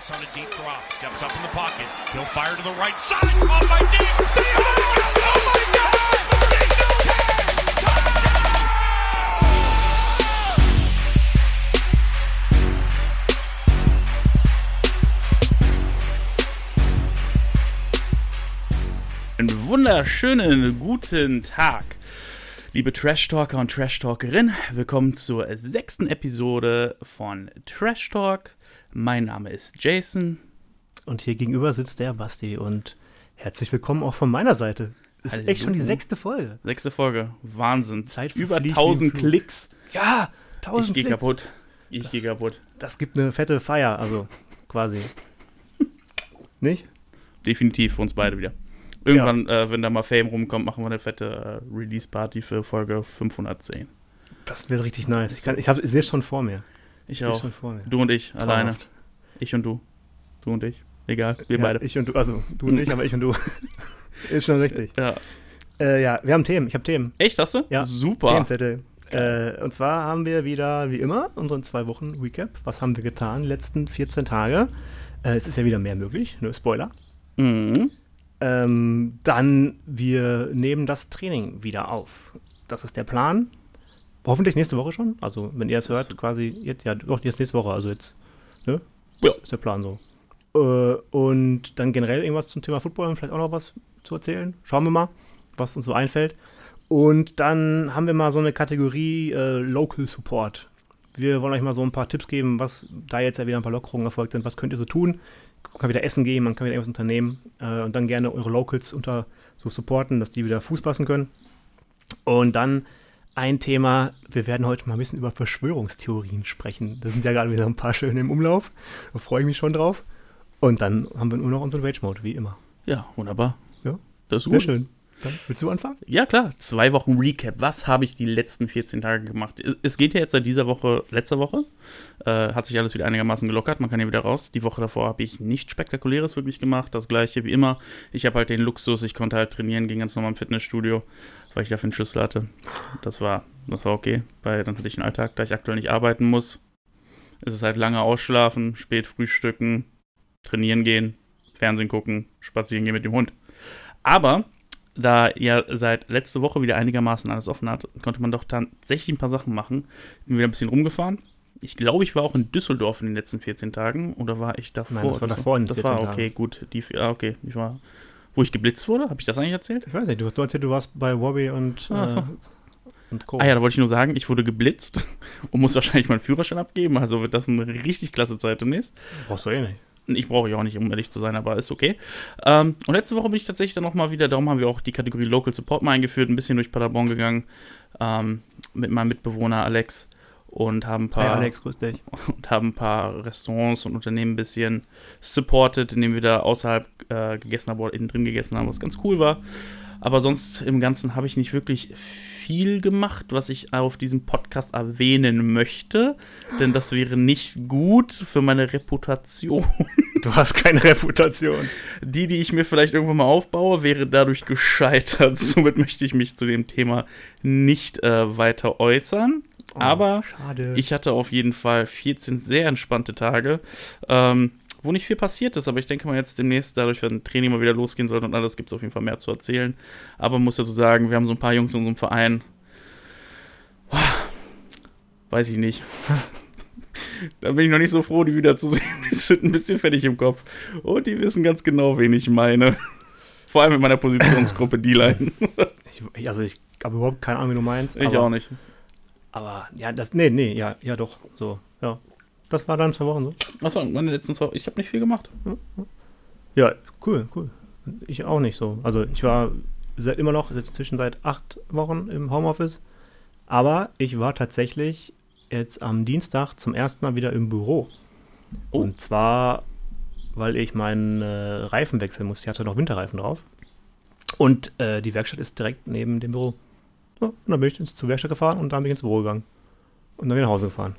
Chase on a deep drop, steps up in the pocket. He'll fire to the right side. Caught by Diggs. Stay oh my God! Oh my God! Einen wunderschönen guten Tag, liebe Trash-Talker und Trash-Talkerin. Willkommen zur sechsten Episode von Trash Talk. Mein Name ist Jason. Und hier gegenüber sitzt der Basti und herzlich willkommen auch von meiner Seite. Ist echt schon die sechste Folge. Sechste Folge. Wahnsinn. Zeit Über verfliegt wie im 1000 Flug. Klicks. Ja, Ich gehe Klicks. kaputt. Ich gehe kaputt. Das gibt eine fette Feier, also quasi. Nicht? Definitiv für uns beide wieder. Irgendwann, äh, wenn da mal Fame rumkommt, machen wir eine fette äh, Release-Party für Folge 510. Das wäre richtig nice. Ich, kann- ich, hab- ich sehe es schon vor mir. Ich auch. schon vor mir. Du und ich, alleine. Traumhaft. Ich und du. Du und ich. Egal, wir ja, beide. Ich und du, also du und ich, aber ich und du. Ist schon richtig. Ja. Äh, ja, wir haben Themen. Ich habe Themen. Echt, hast du? Ja. Super. Themenzettel. Äh, und zwar haben wir wieder, wie immer, unseren zwei Wochen Recap. Was haben wir getan die letzten 14 Tage? Äh, es ist ja wieder mehr möglich, nur Spoiler. Mhm. Ähm, dann, wir nehmen das Training wieder auf. Das ist der Plan. Hoffentlich nächste Woche schon. Also, wenn ihr es hört, quasi jetzt, ja, doch, jetzt nächste Woche. Also jetzt, ne? Ja. Das ist der Plan so. Äh, und dann generell irgendwas zum Thema Football vielleicht auch noch was zu erzählen. Schauen wir mal, was uns so einfällt. Und dann haben wir mal so eine Kategorie äh, Local Support. Wir wollen euch mal so ein paar Tipps geben, was da jetzt ja wieder ein paar Lockerungen erfolgt sind. Was könnt ihr so tun? Man kann wieder essen gehen, man kann wieder irgendwas unternehmen äh, und dann gerne eure Locals unter so supporten, dass die wieder Fuß fassen können. Und dann ein Thema, wir werden heute mal ein bisschen über Verschwörungstheorien sprechen. Da sind ja gerade wieder ein paar schöne im Umlauf. Da freue ich mich schon drauf. Und dann haben wir nur noch unseren Rage-Mode, wie immer. Ja, wunderbar. Ja. Das ist Sehr gut. schön. Dann willst du anfangen? Ja, klar. Zwei Wochen Recap. Was habe ich die letzten 14 Tage gemacht? Es- geht ja jetzt seit dieser Woche, letzter Woche. Äh, hat sich alles wieder einigermaßen gelockert. Man kann ja wieder raus. Die Woche davor habe ich nichts Spektakuläres wirklich gemacht. Das gleiche wie immer. Ich habe halt den Luxus, ich konnte halt trainieren, ging ganz normal im Fitnessstudio, weil ich dafür einen Schlüssel hatte. Das war, das war okay, weil dann hatte ich einen Alltag, da ich aktuell nicht arbeiten muss. Es ist halt lange ausschlafen, spät frühstücken, trainieren gehen, Fernsehen gucken, spazieren gehen mit dem Hund. Aber da ja seit letzte Woche wieder einigermaßen alles offen hat, konnte man doch tatsächlich ein paar Sachen machen. Bin wieder ein bisschen rumgefahren. Ich glaube, ich war auch in Düsseldorf in den letzten 14 Tagen oder war ich davor? Nein, das war davor in Das 14 war Tagen. okay, gut. Die, ah, okay, ich war, wo ich geblitzt wurde. Habe ich das eigentlich erzählt? Ich weiß nicht, du hast erzählt, du warst bei Wobby und, so. äh, und Co. Ah ja, da wollte ich nur sagen, ich wurde geblitzt und muss wahrscheinlich meinen Führerschein abgeben. Also wird das eine richtig klasse Zeit demnächst. Brauchst du eh nicht. Ich brauche ja auch nicht, um ehrlich zu sein, aber ist okay. Ähm, und letzte Woche bin ich tatsächlich dann nochmal wieder, darum haben wir auch die Kategorie Local Support mal eingeführt, ein bisschen durch Paderborn gegangen ähm, mit meinem Mitbewohner Alex und haben ein paar Alex, grüß dich. und haben ein paar Restaurants und Unternehmen ein bisschen supported, indem wir da außerhalb äh, gegessen haben oder innen drin gegessen haben, was ganz cool war. Aber sonst im Ganzen habe ich nicht wirklich viel gemacht, was ich auf diesem Podcast erwähnen möchte, denn das wäre nicht gut für meine Reputation. Du hast keine Reputation. Die, die ich mir vielleicht irgendwann mal aufbaue, wäre dadurch gescheitert. Somit möchte ich mich zu dem Thema nicht äh, weiter äußern. Aber Oh, schade. ich hatte auf jeden Fall 14 sehr entspannte Tage, ähm, wo nicht viel passiert ist, aber ich denke mal jetzt demnächst, dadurch, wenn Training mal wieder losgehen soll und alles, gibt es auf jeden Fall mehr zu erzählen. Aber man muss ja so sagen, wir haben so ein paar Jungs in unserem Verein. Weiß ich nicht. da bin ich noch nicht so froh, die wiederzusehen. Die sind ein bisschen fertig im Kopf. Und die wissen ganz genau, wen ich meine. Vor allem in meiner Positionsgruppe, die ich, also ich habe überhaupt keine Ahnung, wie du meinst. Ich aber, auch nicht. Aber ja, das, nee, nee, ja, ja doch, so, ja. Das war dann zwei Wochen so. Waren meine letzten zwei? Ich habe nicht viel gemacht. Ja, cool, cool. Ich auch nicht so. Also ich war seit immer noch zwischen seit acht Wochen im Homeoffice, aber ich war tatsächlich jetzt am Dienstag zum ersten Mal wieder im Büro. Oh. Und zwar, weil ich meinen äh, Reifen wechseln musste. Ich hatte noch Winterreifen drauf. Und äh, die Werkstatt ist direkt neben dem Büro. Ja, und dann bin ich ins- zur Werkstatt gefahren und dann bin ich ins Büro gegangen. Und dann wieder nach Hause gefahren.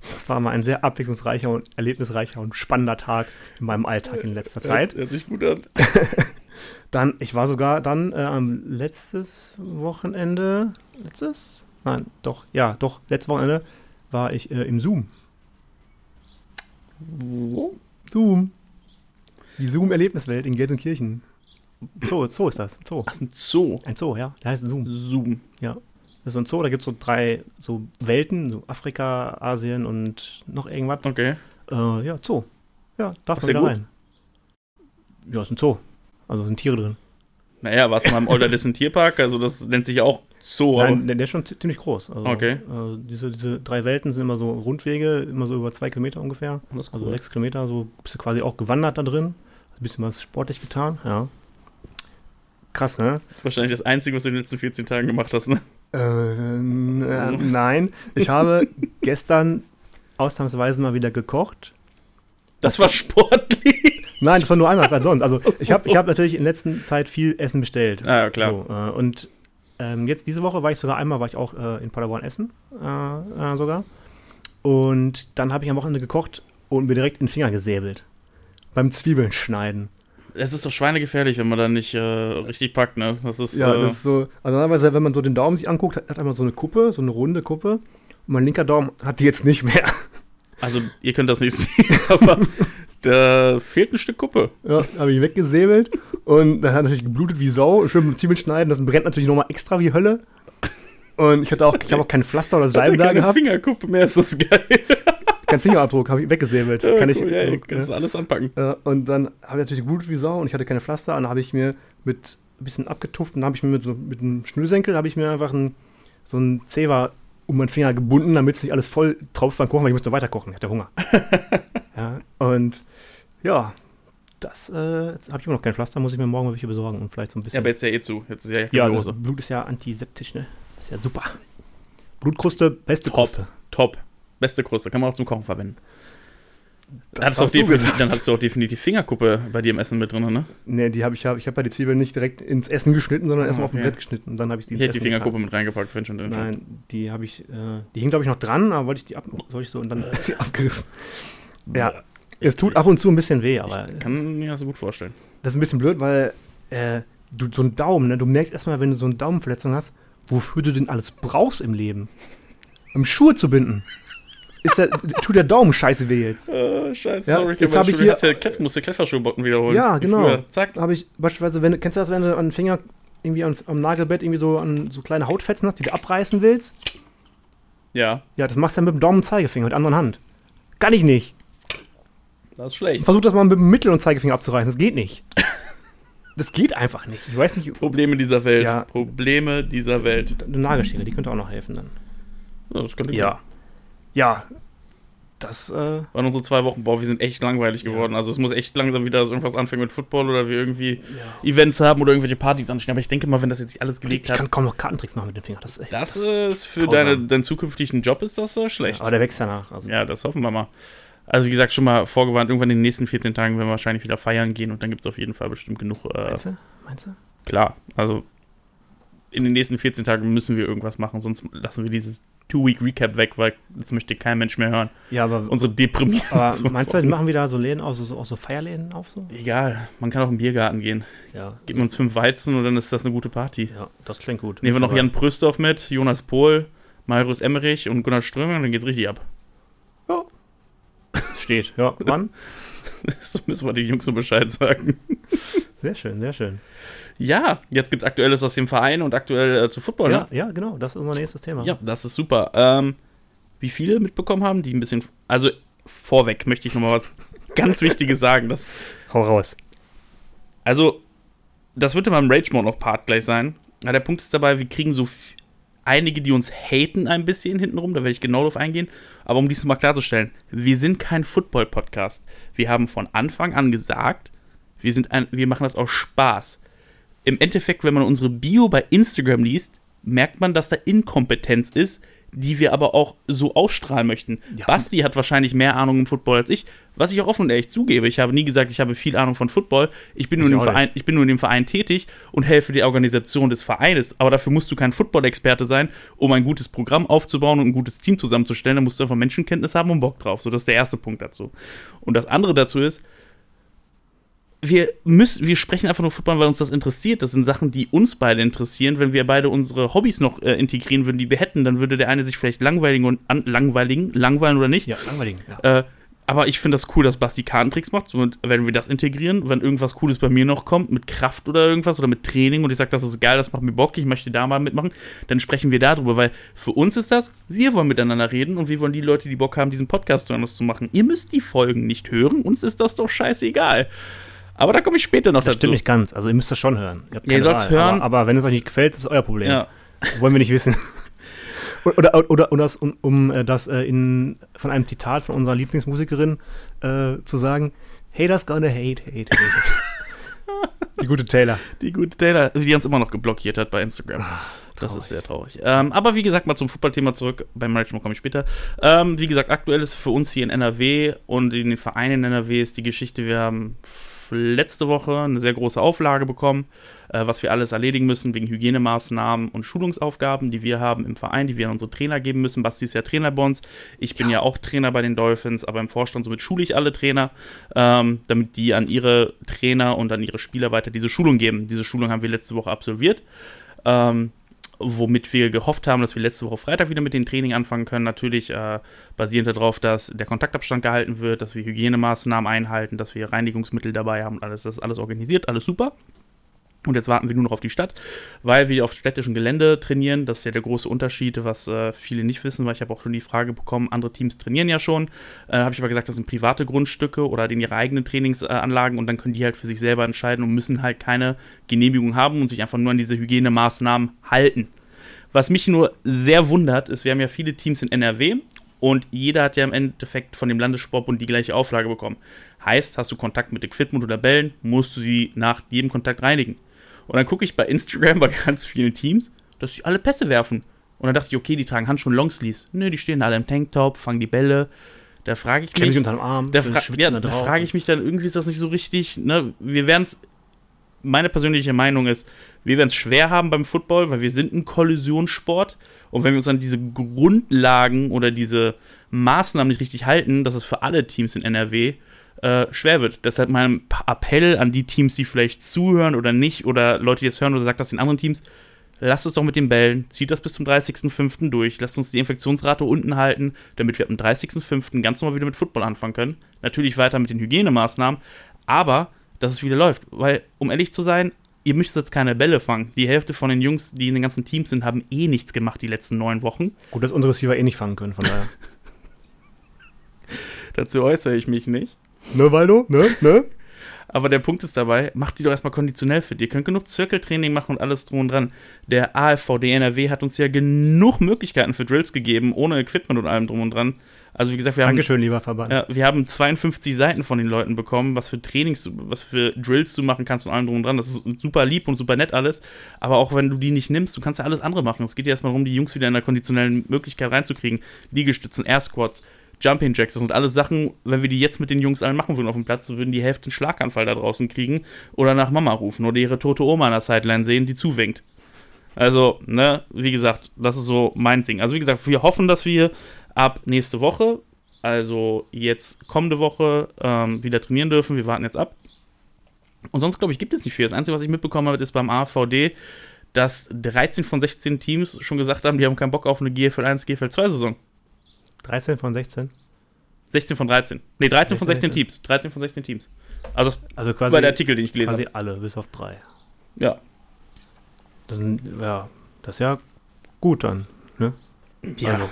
Das war mal ein sehr abwechslungsreicher und erlebnisreicher und spannender Tag in meinem Alltag in letzter Zeit. Hört sich gut an. Dann, ich war sogar dann äh, am letztes Wochenende, letztes? Nein, doch, ja, doch, letztes Wochenende war ich äh, im Zoom. Wo? Zoom. Die Zoom-Erlebniswelt in Gelsenkirchen. Zoo, Zoo ist das. Zoo. Ach, ein Zoo. Ein Zoo, ja. Der heißt Zoom. Zoom. Ja. Das ist so ein Zoo, da gibt es so drei so Welten, so Afrika, Asien und noch irgendwas. Okay. Äh, ja, Zoo. Ja, darf man wieder gut? rein. Ja, ist ein Zoo. Also sind Tiere drin. Naja, warst du mal im Olderdissen Tierpark? Also, das nennt sich ja auch Zoo. Nein, der, der ist schon zi- ziemlich groß. Also, Okay. Äh, diese, diese drei Welten sind immer so Rundwege, immer so über zwei Kilometer ungefähr. Ist Also cool. sechs Kilometer, so bist du quasi auch gewandert da drin. Ein bisschen was sportlich getan, ja. Krass, ne? Das ist wahrscheinlich das Einzige, was du in den letzten 14 Tagen gemacht hast, ne? Äh, äh, nein, ich habe gestern ausnahmsweise mal wieder gekocht. Das war sportlich. Nein, das war nur einmal als sonst. Also ich habe ich hab natürlich in letzter Zeit viel Essen bestellt. Ah, ja, klar. So, äh, und ähm, jetzt diese Woche war ich sogar einmal, war ich auch äh, in Paderborn essen, äh, äh, sogar. Und dann habe ich am Wochenende gekocht und mir direkt in den Finger gesäbelt. Beim Zwiebeln schneiden. Es ist doch schweinegefährlich, wenn man da nicht äh, richtig packt, ne? Das ist. Ja, äh, das ist so. Also normalerweise, wenn man so den Daumen sich anguckt, hat, hat einmal so eine Kuppe, so eine runde Kuppe. Und mein linker Daumen hat die jetzt nicht mehr. also, ihr könnt das nicht sehen, aber da fehlt ein Stück Kuppe. Ja, habe ich weggesäbelt und dann hat natürlich geblutet wie Sau. Schön mit Zwiebeln schneiden, das brennt natürlich nochmal extra wie Hölle. Und ich hatte auch, ich habe auch kein Pflaster oder Salbe da keine gehabt. Fingerkuppe mehr, ist das geil. Kein Fingerabdruck, habe ich weggesäbelt. Das kann ich. cool, ja, ja. kannst alles anpacken. Und dann habe ich natürlich geblutet wie Sau und ich hatte keine Pflaster. Und dann habe ich mir mit ein bisschen abgetupft und dann habe ich mir mit so mit einem Schnürsenkel habe ich mir einfach ein, so ein Zewa um meinen Finger gebunden, damit es nicht alles voll tropft beim Kochen, weil ich musste weiter kochen. Ich hatte Hunger. ja, und ja, das äh, habe ich immer noch kein Pflaster, muss ich mir morgen welche besorgen und vielleicht so ein Ja, bisschen. aber jetzt ja eh zu. Jetzt ist ja ja. Blut ist ja antiseptisch, ne? Ist ja super. Blutkruste, beste Top. Kruste. Top. Beste Kruste. Kann man auch zum Kochen verwenden. Das auch hast du gesagt. dann hattest du auch definitiv Fingerkuppe bei dir im Essen mit drin, ne? Ne, die habe ich, hab, ich habe ja die Zwiebeln nicht direkt ins Essen geschnitten, sondern Ah, erstmal auf dem okay. Brett geschnitten und dann habe ich die Ich hätte die Essen getan. Fingerkuppe mit reingepackt, wenn schon drin stand. Nein, die habe ich, äh, die hing glaube ich noch dran, aber wollte ich die ab, soll ich so und dann sie abgerissen. Ja, es tut ab und zu ein bisschen weh, aber Kann mir das gut vorstellen. das ist ein bisschen blöd, weil äh, du so einen Daumen, ne, du merkst erstmal, wenn du so eine Daumenverletzung hast, wofür du denn alles brauchst im Leben. Um Schuhe zu binden. Ist der, tut der Daumen scheiße weh jetzt. Äh, scheiße, Ja, sorry. jetzt aber hab ich hier- Ja, Kleff, musste Kletterschuhbotten wiederholen. Ja, genau. Zack. Habe ich beispielsweise, wenn du, kennst du das, wenn du an den Finger irgendwie an, am Nagelbett irgendwie so an so kleine Hautfetzen hast, die du abreißen willst? Ja, Ja, das machst du dann mit dem Daumen und Zeigefinger, mit der anderen Hand. Kann ich nicht. das ist schlecht. Versuch das mal mit dem Mittel- und Zeigefinger abzureißen. Das geht nicht. Das geht einfach nicht. Ich weiß nicht, Probleme dieser Welt. Ja. Probleme dieser Welt. eine Nagelschere, die könnte auch noch helfen dann. Ja, das könnte Ja. Ja. Das, äh, Waren unsere zwei Wochen, boah, wir sind echt langweilig geworden. Also es muss echt langsam wieder, dass irgendwas anfängt mit Football oder wir irgendwie Events haben oder irgendwelche Partys anstehen. Aber ich denke mal, wenn das jetzt sich alles ich gelegt hat, kann kaum noch Kartentricks machen mit dem Finger. Das ist echt. das ist für deine, deinen zukünftigen Job ist das äh, schlecht. aber der wächst danach. Also, Ja, das hoffen wir mal. Also wie gesagt, schon mal vorgewarnt, irgendwann in den nächsten 14 Tagen werden wir wahrscheinlich wieder feiern gehen und dann gibt es auf jeden Fall bestimmt genug. Äh, Meinst du? Meinst du? klar, also in den nächsten 14 Tagen müssen wir irgendwas machen, sonst lassen wir dieses Two-Week-Recap weg, weil das möchte kein Mensch mehr hören. Ja, aber, Unsere deprimierten aber zwei meinst du, die machen wieder so Läden aus, so, auch so Feierläden auf so? Egal, man kann auch im Biergarten gehen. Ja. Geben uns fünf Weizen und dann ist das eine gute Party. Ja, das klingt gut. Nehmen wir noch Jan Pröstorf mit, Jonas Pohl, Marius Emmerich und Gunnar Strömer und dann geht's richtig ab. Ja. Steht. Ja, wann? so müssen wir den Jungs so Bescheid sagen. Sehr schön, sehr schön. Ja, jetzt gibt's Aktuelles aus dem Verein und aktuell äh, zu Football, Ja, ne? ja, genau. Das ist unser nächstes Thema. Ja, das ist super. Ähm, wie viele mitbekommen haben, die ein bisschen. Also, vorweg möchte ich nochmal was ganz Wichtiges sagen. Dass, Hau raus. also, das wird in meinem Rage Mode noch Part gleich sein. Ja, der Punkt ist dabei, wir kriegen so einige, die uns haten ein bisschen hintenrum, da werde ich genau drauf eingehen. Aber um dies mal klarzustellen, wir sind kein Football-Podcast. Wir haben von Anfang an gesagt, wir, sind ein, wir machen das aus Spaß. Im Endeffekt, wenn man unsere Bio bei Instagram liest, merkt man, dass da Inkompetenz ist, die wir aber auch so ausstrahlen möchten. Ja. Basti hat wahrscheinlich mehr Ahnung im Football als ich, was ich auch offen und ehrlich zugebe. Ich habe nie gesagt, ich habe viel Ahnung von Football. Ich bin, nur Ich in dem Verein, ich bin nur in dem Verein tätig und helfe der Organisation des Vereines. Aber dafür musst du kein Football-Experte sein, um ein gutes Programm aufzubauen und ein gutes Team zusammenzustellen. Da musst du einfach Menschenkenntnis haben und Bock drauf. So, das ist der erste Punkt dazu. Und das andere dazu ist, wir müssen, wir sprechen einfach nur Football, weil uns das interessiert. Das sind Sachen, die uns beide interessieren. Wenn wir beide unsere Hobbys noch äh, integrieren würden, die wir hätten, dann würde der eine sich vielleicht langweiligen und an, langweiligen, langweilen oder nicht. Ja, langweilig. Ja. Äh, aber ich finde das cool, dass Basti Kartentricks macht. So, wenn wir das integrieren, wenn irgendwas Cooles bei mir noch kommt, mit Kraft oder irgendwas oder mit Training und ich sage, das ist geil, das macht mir Bock, ich möchte da mal mitmachen, dann sprechen wir darüber, weil für uns ist das, wir wollen miteinander reden und wir wollen die Leute, die Bock haben, diesen Podcast zu machen. Ihr müsst die Folgen nicht hören, uns ist das doch scheißegal. Aber da komme ich später noch Das dazu. stimmt nicht ganz. Also ihr müsst das schon hören. Ja, ihr sollt's hören. Aber, aber wenn es euch nicht gefällt, ist es euer Problem. Ja. Wollen wir nicht wissen. Oder, oder, oder, oder das, um, um äh, das äh, in, von einem Zitat von unserer Lieblingsmusikerin äh, zu sagen: Haters gonna hate, hate, hate. Die gute Taylor. Die gute Taylor, die uns immer noch geblockiert hat bei Instagram. das ist sehr traurig. Ähm, aber wie gesagt, mal zum Fußballthema zurück. Beim Management komme ich später. Ähm, wie gesagt, aktuell ist für uns hier in NRW und in den Vereinen in NRW ist die Geschichte, wir haben letzte Woche eine sehr große Auflage bekommen, äh, was wir alles erledigen müssen wegen Hygienemaßnahmen und Schulungsaufgaben, die wir haben im Verein, die wir an unsere Trainer geben müssen. Basti ist ja Trainer bei uns. Ich bin ja, auch Trainer bei den Dolphins, aber im Vorstand somit schule ich alle Trainer, ähm, damit die an ihre Trainer und an ihre Spieler weiter diese Schulung geben. Diese Schulung haben wir letzte Woche absolviert. Ähm, womit wir gehofft haben, dass wir letzte Woche Freitag wieder mit dem Training anfangen können. Natürlich äh, basierend darauf, dass der Kontaktabstand gehalten wird, dass wir Hygienemaßnahmen einhalten, dass wir Reinigungsmittel dabei haben und alles. Das ist alles organisiert, alles super. Und jetzt warten wir nur noch auf die Stadt, weil wir auf städtischem Gelände trainieren. Das ist ja der große Unterschied, was äh, viele nicht wissen, weil ich habe auch schon die Frage bekommen, andere Teams trainieren ja schon. Äh, habe ich aber gesagt, das sind private Grundstücke oder in ihre eigenen Trainingsanlagen und dann können die halt für sich selber entscheiden und müssen halt keine Genehmigung haben und sich einfach nur an diese Hygienemaßnahmen halten. Was mich nur sehr wundert, ist, wir haben ja viele Teams in NRW und jeder hat ja im Endeffekt von dem Landessportbund die gleiche Auflage bekommen. Heißt, hast du Kontakt mit Equipment oder Bällen, musst du sie nach jedem Kontakt reinigen. Und dann gucke ich bei Instagram bei ganz vielen Teams, dass sie alle Pässe werfen. Und dann dachte ich, okay, die tragen Handschuhe und Longsleeves. Nö, die stehen alle im Tanktop, fangen die Bälle. Da frage ich Klemm mich. unter dem Arm. Da, fra ja, da frage ich mich dann, irgendwie ist das nicht so richtig. Ne? Wir werden es. Meine persönliche Meinung ist, wir werden es schwer haben beim Football, weil wir sind ein Kollisionssport. Und wenn wir uns an diese Grundlagen oder diese Maßnahmen nicht richtig halten, dass es für alle Teams in NRW äh, schwer wird. Deshalb mein Appell an die Teams, die vielleicht zuhören oder nicht, oder Leute, die es hören oder sagt das den anderen Teams, lasst es doch mit den Bällen, zieht das bis zum 30.05. durch, lasst uns die Infektionsrate unten halten, damit wir am 30.05. ganz normal wieder mit Football anfangen können. Natürlich weiter mit den Hygienemaßnahmen, aber dass es wieder läuft. Weil, um ehrlich zu sein, ihr müsst jetzt keine Bälle fangen. Die Hälfte von den Jungs, die in den ganzen Teams sind, haben eh nichts gemacht die letzten neun Wochen. Gut, dass unsere Receiver eh nicht fangen können, von daher. Dazu äußere ich mich nicht. Ne, Waldo? Ne? Ne? Aber der Punkt ist dabei, macht die doch erstmal konditionell fit. Ihr könnt genug Zirkeltraining machen und alles drum und dran. Der AFVD NRW hat uns ja genug Möglichkeiten für Drills gegeben, ohne Equipment und allem drum und dran. Also wie gesagt, wir haben, Dankeschön, lieber Verband. ja, wir haben 52 Seiten von den Leuten bekommen, was für Trainings, was für Drills du machen kannst und allem drum und dran. Das ist super lieb und super nett alles. Aber auch wenn du die nicht nimmst, du kannst ja alles andere machen. Es geht ja erstmal darum, die Jungs wieder in der konditionellen Möglichkeit reinzukriegen. Liegestützen, Air Squats, Jumping Jacks, das sind alles Sachen, wenn wir die jetzt mit den Jungs allen machen würden auf dem Platz, würden die Hälfte einen Schlaganfall da draußen kriegen oder nach Mama rufen oder ihre tote Oma an der Sideline sehen, die zuwinkt. Also, ne, wie gesagt, das ist so mein Ding. Also, wie gesagt, wir hoffen, dass wir ab nächste Woche, also jetzt kommende Woche, ähm, wieder trainieren dürfen. Wir warten jetzt ab. Und sonst, glaube ich, gibt es nicht viel. Das Einzige, was ich mitbekommen habe, ist beim AVD, dass 13 von 16 Teams schon gesagt haben, die haben keinen Bock auf eine GFL 1, GFL 2 Saison. 13 von 16. 16 von 13. Nee, 13 von 16 16. Teams. 13 von 16 Teams. Also Also quasi, war der Artikel, den ich gelesen quasi habe. alle, bis auf drei. Ja. Das, sind, ja, das ist ja gut dann. Ne? Ja. Also.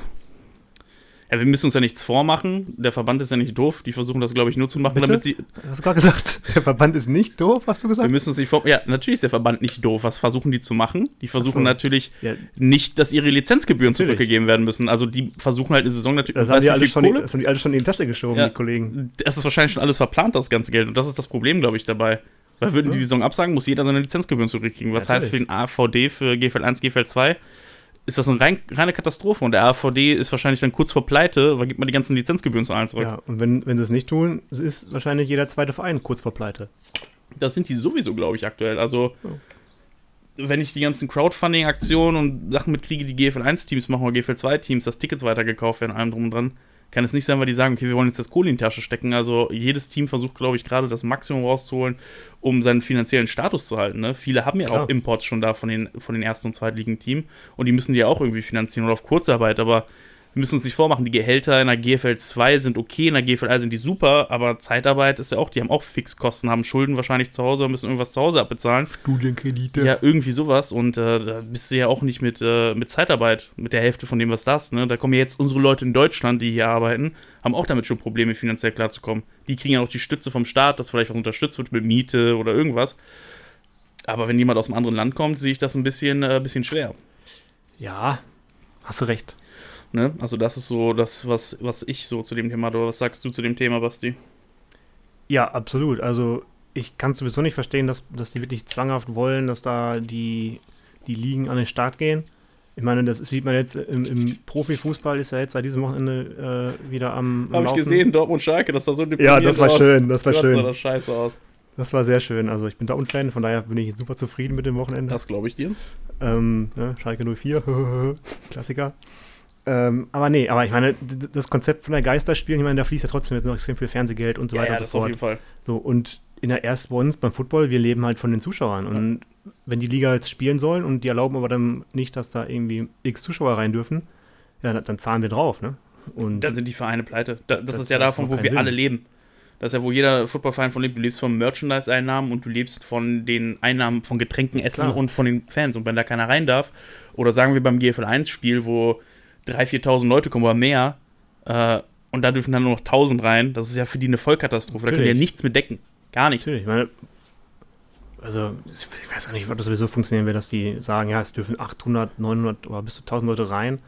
Ja. Wir müssen uns ja nichts vormachen. Der Verband ist ja nicht doof. Die versuchen das, glaube ich, nur zu machen, Bitte? damit sie. Hast du gerade gesagt, der Verband ist nicht doof, hast du Wir gesagt? müssen uns nicht vor. Ja, natürlich ist der Verband nicht doof. Was versuchen die zu machen? Die versuchen so. natürlich Ja, nicht, dass ihre Lizenzgebühren Natürlich. zurückgegeben werden müssen. Also die versuchen halt eine Saison natürlich. das, haben die alle schon, das haben die alle schon in die Tasche geschoben, Ja. die Kollegen. Das ist wahrscheinlich schon alles verplant, das ganze Geld. Und das ist das Problem, glaube ich, dabei. Weil würden die die Saison absagen, muss jeder seine Lizenzgebühren zurückkriegen. Was Ja, heißt für den AVD, für GFL 1, GFL 2, ist das eine rein, reine Katastrophe. Und der AVD ist wahrscheinlich dann kurz vor Pleite, weil gibt man die ganzen Lizenzgebühren zu allen zurück. Ja, und wenn, wenn sie es nicht tun, ist wahrscheinlich jeder zweite Verein kurz vor Pleite. Das sind die sowieso, glaube ich, aktuell. Also, Ja. wenn ich die ganzen Crowdfunding-Aktionen und Sachen mitkriege, die GFL 1-Teams machen oder GFL 2-Teams, dass Tickets weitergekauft werden, allem drum und dran, kann es nicht sein, weil die sagen, okay, wir wollen jetzt das Kohle in die Tasche stecken. Also, jedes Team versucht, glaube ich, gerade das Maximum rauszuholen, um seinen finanziellen Status zu halten. Ne? Viele haben ja Klar. auch Imports schon da von den, von den ersten und zweitligen Team und die müssen die ja auch irgendwie finanzieren oder auf Kurzarbeit, aber wir müssen uns nicht vormachen, die Gehälter in der GFL 2 sind okay, in der GFL 1 sind die super, aber Zeitarbeit ist ja auch, die haben auch Fixkosten, haben Schulden wahrscheinlich zu Hause, müssen irgendwas zu Hause abbezahlen. Studienkredite. Ja, irgendwie sowas. Und äh, da bist du ja auch nicht mit, äh, mit Zeitarbeit, mit der Hälfte von dem, was das, ne? Da kommen ja jetzt unsere Leute in Deutschland, die hier arbeiten, haben auch damit schon Probleme, finanziell klarzukommen. Die kriegen ja auch die Stütze vom Staat, dass vielleicht was unterstützt wird mit Miete oder irgendwas. Aber wenn jemand aus einem anderen Land kommt, sehe ich das ein bisschen, äh, bisschen schwer. Ja, hast du recht. Ne? Also das ist so das, was, was ich so zu dem Thema, oder was sagst du zu dem Thema, Basti? Ja, absolut. Also ich kann sowieso nicht verstehen, dass, dass die wirklich zwanghaft wollen, dass da die, die Ligen an den Start gehen. Ich meine, das ist, wie man jetzt im, im Profifußball ist ja jetzt seit diesem Wochenende äh, wieder am, am Habe ich gesehen, Dortmund Schalke, das sah so Ja, das war aus. schön, das war Gott, schön. sah das scheiße aus. Das war sehr schön. Also ich bin Dortmund-Fan, von daher bin ich super zufrieden mit dem Wochenende. Das glaube ich dir. Ähm, ne, Schalke 04, Klassiker. Ähm, aber nee, aber ich meine, das Konzept von der Geisterspielen, ich meine, da fließt ja trotzdem jetzt noch extrem viel Fernsehgeld und so Ja, weiter ja, und das so auf fort. jeden Fall. So, und in der ersten bei uns beim Football, wir leben halt von den Zuschauern. Und wenn die Liga jetzt spielen sollen und die erlauben aber dann nicht, dass da irgendwie x Zuschauer rein dürfen, ja, dann zahlen wir drauf, ne? Und Dann sind die Vereine pleite. Da, das, Das ist ja davon, wo wir Sinn. alle leben. Das ist ja, wo jeder Footballverein von lebt. Du lebst von Merchandise-Einnahmen und du lebst von den Einnahmen von Getränken, Essen Klar. und von den Fans. Und wenn da keiner rein darf, oder sagen wir beim GFL 1-Spiel, wo 3.000, 4.000 Leute kommen oder mehr, äh, und da dürfen dann nur noch 1.000 rein, das ist ja für die eine Vollkatastrophe. Da können die ja Natürlich. nichts mit decken. Gar nicht. natürlich, ich meine, also ich weiß gar nicht, ob das sowieso funktionieren wird, dass die sagen, ja, es dürfen 800, 900 oder bis zu 1000 Leute rein,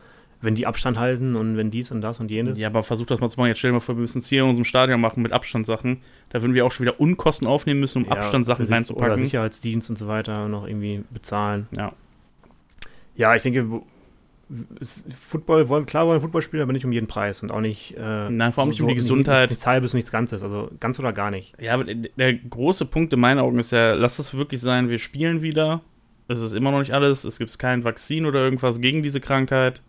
wenn die Abstand halten und wenn dies und das und jenes. Ja, aber versuch das mal zu machen. Jetzt stell dir mal vor, wir müssen es hier in unserem Stadion machen mit Abstandssachen. Da würden wir auch schon wieder Unkosten aufnehmen müssen, um Ja, Abstandssachen sich- Oder reinzupacken. Sicherheitsdienst und so weiter noch irgendwie bezahlen. Ja. Ja, ich denke, Football wollen, klar wollen Football spielen, aber nicht um jeden Preis und auch nicht. Äh, Nein, vor allem nicht um die Gesundheit. Nichts halbes, nichts Ganzes, also ganz oder gar nicht. Ja, aber der, große Punkt in meinen Augen ist ja, lass es wirklich sein, wir spielen wieder. Es ist immer noch nicht alles. Es gibt kein Vakzin oder irgendwas gegen diese Krankheit.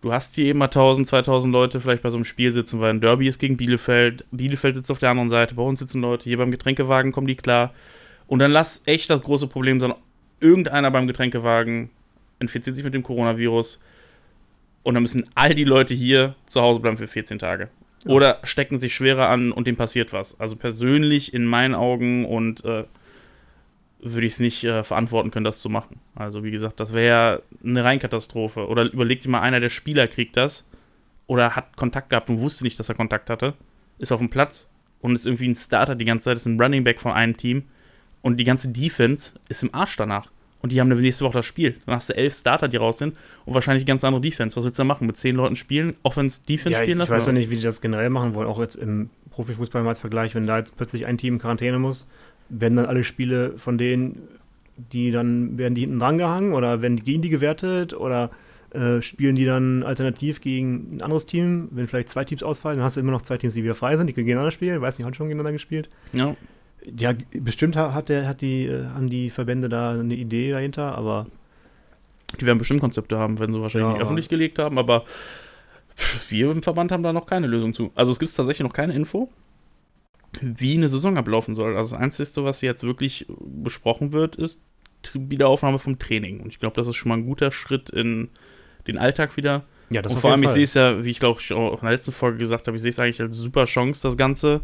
Du hast hier immer 1000, 2000 Leute vielleicht bei so einem Spiel sitzen, weil ein Derby ist gegen Bielefeld. Bielefeld sitzt auf der anderen Seite. Bei uns sitzen Leute. Hier beim Getränkewagen kommen die klar. Und dann lass echt das große Problem sein. Irgendeiner beim Getränkewagen infiziert sich mit dem Coronavirus. Und dann müssen all die Leute hier zu Hause bleiben für 14 Tage. Oder stecken sich schwerer an und dem passiert was. Also persönlich in meinen Augen und äh, würde ich es nicht äh, verantworten können, das zu machen. Also wie gesagt, das wäre eine Reinkatastrophe. Oder überleg dir mal, einer der Spieler kriegt das oder hat Kontakt gehabt und wusste nicht, dass er Kontakt hatte, ist auf dem Platz und ist irgendwie ein Starter die ganze Zeit, ist ein Running Back von einem Team und die ganze Defense ist im Arsch danach. Und die haben eine nächste Woche das Spiel. Dann hast du elf Starter, die raus sind und wahrscheinlich ganz andere Defense. Was willst du da machen? Mit zehn Leuten spielen, Offense, Defense Ja, ich, spielen ich lassen? weiß ja nicht, wie die das generell machen wollen, auch jetzt im Profifußball mal als Vergleich, wenn da jetzt plötzlich ein Team in Quarantäne muss, werden dann alle Spiele von denen, die dann, werden die hinten dran gehangen oder werden die gegen die gewertet oder äh, spielen die dann alternativ gegen ein anderes Team, wenn vielleicht zwei Teams ausfallen, dann hast du immer noch zwei Teams, die wieder frei sind, die können gegeneinander spielen, weiß nicht, haben schon gegeneinander gespielt. Ja. Ja, bestimmt ha- hat der, hat die, äh, haben die Verbände da eine Idee dahinter, aber Die werden bestimmt Konzepte haben, wenn sie wahrscheinlich Ja, nicht öffentlich gelegt haben, aber wir im Verband haben da noch keine Lösung zu. Also es gibt tatsächlich noch keine Info, wie eine Saison ablaufen soll. Also das Einzige, was jetzt wirklich besprochen wird, ist Wiederaufnahme vom Training. Und ich glaube, das ist schon mal ein guter Schritt in den Alltag wieder. ja, das Und vor allem, jeden ich Fall. sehe es ja, wie ich glaube ich auch in der letzten Folge gesagt habe, ich sehe es eigentlich als super Chance, das Ganze,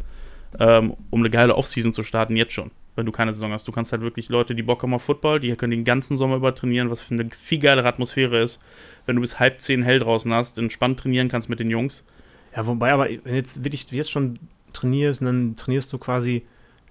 ähm, um eine geile Offseason zu starten, jetzt schon, wenn du keine Saison hast. Du kannst halt wirklich Leute, die Bock haben auf Football, die können den ganzen Sommer über trainieren, was für eine viel geilere Atmosphäre ist, wenn du bis halb zehn hell draußen hast, entspannt trainieren kannst mit den Jungs. Ja, wobei aber, wenn jetzt wirklich jetzt schon trainierst, dann trainierst du quasi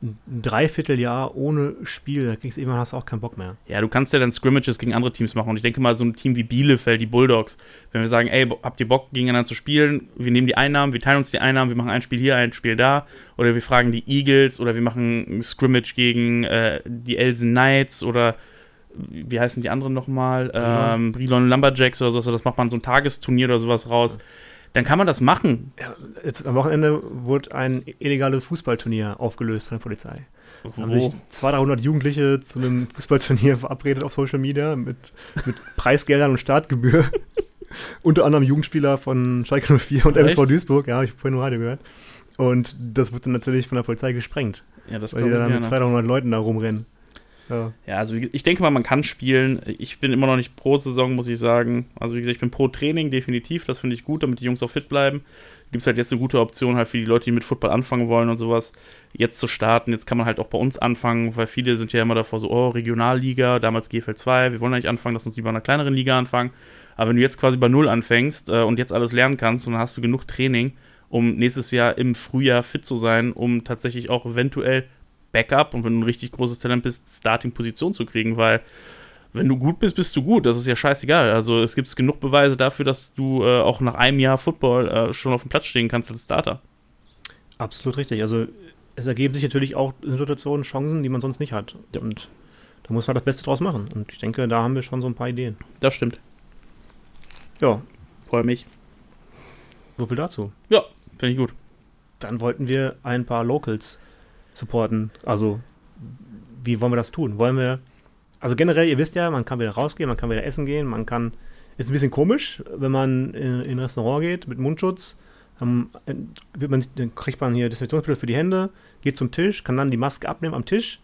ein Dreivierteljahr ohne Spiel, da kriegst du irgendwann hast du auch keinen Bock mehr. Ja, du kannst ja dann Scrimmages gegen andere Teams machen. Und ich denke mal, so ein Team wie Bielefeld, die Bulldogs, wenn wir sagen, ey, habt ihr Bock, gegeneinander zu spielen? Wir nehmen die Einnahmen, wir teilen uns die Einnahmen, wir machen ein Spiel hier, ein Spiel da. Oder wir fragen die Eagles oder wir machen ein Scrimmage gegen äh, die Elsen Knights oder wie heißen die anderen nochmal? Brilon. Ähm, Brilon Lumberjacks oder so. Also das macht man so ein Tagesturnier oder sowas raus. Dann kann man das machen. Jetzt am Wochenende wurde ein illegales Fußballturnier aufgelöst von der Polizei. Haben sich Wo? 200, 300 Jugendliche zu einem Fußballturnier verabredet auf Social Media mit, mit Preisgeldern und Startgebühr. Unter anderem Jugendspieler von Schalke 04 und? MSV Duisburg, ja, ich vorhin im Radio gehört. Und das wurde dann natürlich von der Polizei gesprengt, Ja, das weil die dann mit gerne. 200, 300 Leuten da rumrennen. Ja. Ja, also ich denke mal, man kann spielen. Ich bin immer noch nicht pro Saison, muss ich sagen. Also wie gesagt, ich bin pro Training, definitiv. Das finde ich gut, damit die Jungs auch fit bleiben. Gibt es halt jetzt eine gute Option halt für die Leute, die mit Football anfangen wollen und sowas, jetzt zu starten. Jetzt kann man halt auch bei uns anfangen, weil viele sind ja immer davor so, oh, Regionalliga, damals GFL 2, wir wollen eigentlich anfangen, lass uns lieber in einer kleineren Liga anfangen. Aber wenn du jetzt quasi bei Null anfängst äh, und jetzt alles lernen kannst, dann hast du genug Training, um nächstes Jahr im Frühjahr fit zu sein, um tatsächlich auch eventuell Backup und wenn du ein richtig großes Talent bist, Starting-Position zu kriegen, weil wenn du gut bist, bist du gut. Das ist ja scheißegal. Also es gibt genug Beweise dafür, dass du äh, auch nach einem Jahr Football äh, schon auf dem Platz stehen kannst als Starter. Absolut richtig. Also es ergeben sich natürlich auch in Situationen Chancen, die man sonst nicht hat. Und da muss man das Beste draus machen. Und ich denke, da haben wir schon so ein paar Ideen. Das stimmt. Ja, Freue mich. so viel dazu. Ja, finde ich gut. Dann wollten wir ein paar Locals supporten. Also, wie wollen wir das tun? Wollen wir. Also generell, ihr wisst ja, man kann wieder rausgehen, man kann wieder essen gehen, man kann. Ist ein bisschen komisch, wenn man in, in ein Restaurant geht mit Mundschutz. Dann, wird man, dann kriegt man hier Desinfektionsmittel für die Hände, geht zum Tisch, kann dann die Maske abnehmen am Tisch.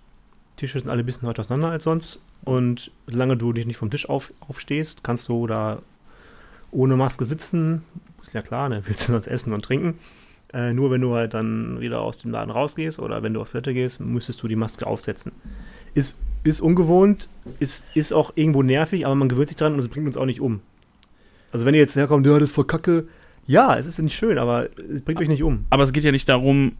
Tische sind alle ein bisschen weiter auseinander als sonst. Und solange du dich nicht vom Tisch auf, aufstehst, kannst du da ohne Maske sitzen. Ist ja klar, ne? willst du sonst essen und trinken. Äh, nur wenn du halt dann wieder aus dem Laden rausgehst oder wenn du auf Toilette gehst, müsstest du die Maske aufsetzen. Ist, ist ungewohnt, ist, ist auch irgendwo nervig, aber man gewöhnt sich dran und es bringt uns auch nicht um. Also wenn ihr jetzt herkommt, ja, das ist voll kacke. Ja, es ist nicht schön, aber es bringt euch nicht um. Aber es geht ja nicht darum,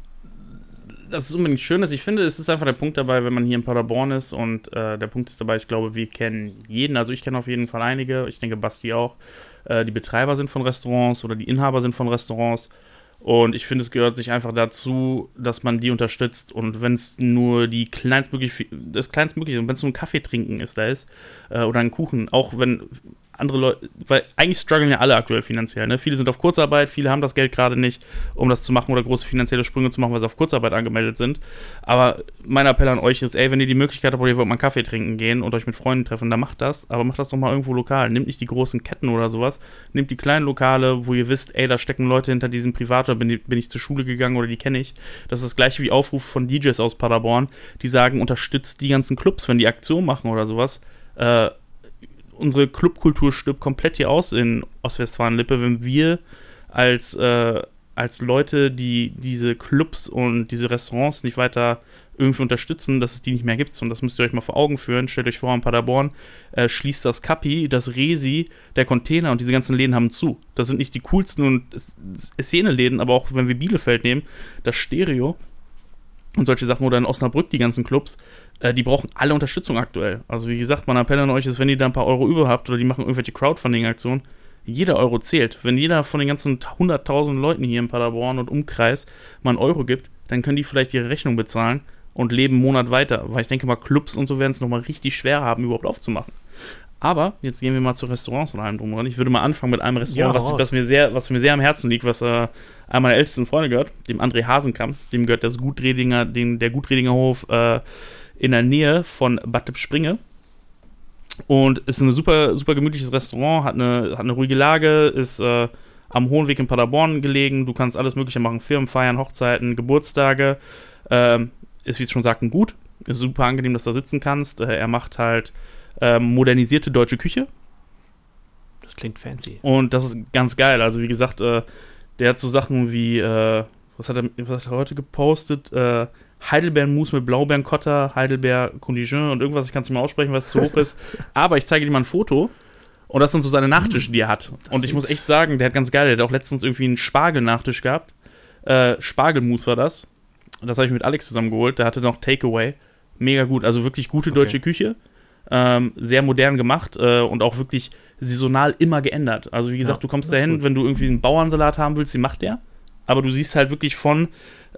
dass es unbedingt schön ist. Ich finde, es ist einfach der Punkt dabei, wenn man hier in Paderborn ist und äh, der Punkt ist dabei, ich glaube, wir kennen jeden. Also ich kenne auf jeden Fall einige, ich denke Basti auch, äh, die Betreiber sind von Restaurants oder die Inhaber sind von Restaurants. Und ich finde, es gehört sich einfach dazu, dass man die unterstützt. Und wenn es nur die kleinstmögliche, das kleinstmögliche, wenn es nur ein Kaffee trinken ist, da ist, äh, oder ein Kuchen, auch wenn andere Leute, weil eigentlich strugglen ja alle aktuell finanziell. Ne? Viele sind auf Kurzarbeit, viele haben das Geld gerade nicht, um das zu machen oder große finanzielle Sprünge zu machen, weil sie auf Kurzarbeit angemeldet sind. Aber mein Appell an euch ist, ey, wenn ihr die Möglichkeit habt, ihr wollt mal Kaffee trinken gehen und euch mit Freunden treffen, dann macht das, aber macht das doch mal irgendwo lokal. Nehmt nicht die großen Ketten oder sowas, nehmt die kleinen Lokale, wo ihr wisst, ey, da stecken Leute hinter diesem Privat, oder bin, ich- bin ich zur Schule gegangen oder die kenne ich. Das ist das gleiche wie Aufruf von DJs aus Paderborn, die sagen, unterstützt die ganzen Clubs, wenn die Aktion machen oder sowas. Äh, unsere Clubkultur stirbt komplett hier aus in Ostwestfalen-Lippe, wenn wir als, äh, als Leute, die diese Clubs und diese Restaurants nicht weiter irgendwie unterstützen, dass es die nicht mehr gibt. Und das müsst ihr euch mal vor Augen führen. Stellt euch vor, in Paderborn äh, schließt das Kapi, das Resi, der Container und diese ganzen Läden haben zu. Das sind nicht die coolsten und Szene-Läden, aber auch wenn wir Bielefeld nehmen, das Stereo und solche Sachen oder in Osnabrück die ganzen Clubs, äh, die brauchen alle Unterstützung aktuell. Also wie gesagt, mein Appell an euch ist, wenn ihr da ein paar Euro über habt oder die machen irgendwelche Crowdfunding-Aktionen, jeder Euro zählt. Wenn jeder von den ganzen 100.000 Leuten hier in Paderborn und Umkreis mal einen Euro gibt, dann können die vielleicht ihre Rechnung bezahlen und leben einen Monat weiter. Weil ich denke mal, Clubs und so werden es nochmal richtig schwer haben, überhaupt aufzumachen. Aber jetzt gehen wir mal zu Restaurants und allem drum dran. Ich würde mal anfangen mit einem Restaurant, Ja, was, was, mir sehr, was mir sehr am Herzen liegt, was äh, einer meiner ältesten Freunde gehört, dem André Hasenkamp. Dem gehört das Gutredinger, den, der Gutredinger Hof äh, in der Nähe von Bad Springe. Und ist ein super, super gemütliches Restaurant, hat eine, hat eine ruhige Lage, ist äh, am Hohenweg in Paderborn gelegen. Du kannst alles Mögliche machen: Firmenfeiern, Hochzeiten, Geburtstage. Ähm, ist, wie es schon sagten, gut. Ist super angenehm, dass du da sitzen kannst. Äh, er macht halt ähm, modernisierte deutsche Küche. Das klingt fancy. Und das ist ganz geil. Also, wie gesagt, äh, der hat so Sachen wie, äh, was, hat er, was hat er heute gepostet? Äh, Heidelbeeren-Mousse mit Blaubeeren-Cotta, Heidelbeer-Condition und irgendwas, ich kann es nicht mehr aussprechen, weil es zu hoch ist. Aber ich zeige dir mal ein Foto. Und das sind so seine Nachtische, die er hat. Und ich muss echt sagen, der hat ganz geil. Der hat auch letztens irgendwie einen Spargel-Nachtisch gehabt. Äh, Spargelmus war das. Das habe ich mit Alex zusammen geholt. Der hatte noch Takeaway. Mega gut. Also wirklich gute Okay. deutsche Küche. Ähm, sehr modern gemacht äh, und auch wirklich saisonal immer geändert. Also wie gesagt, Ja, du kommst dahin, gut. wenn du irgendwie einen Bauernsalat haben willst, den macht der. Aber du siehst halt wirklich von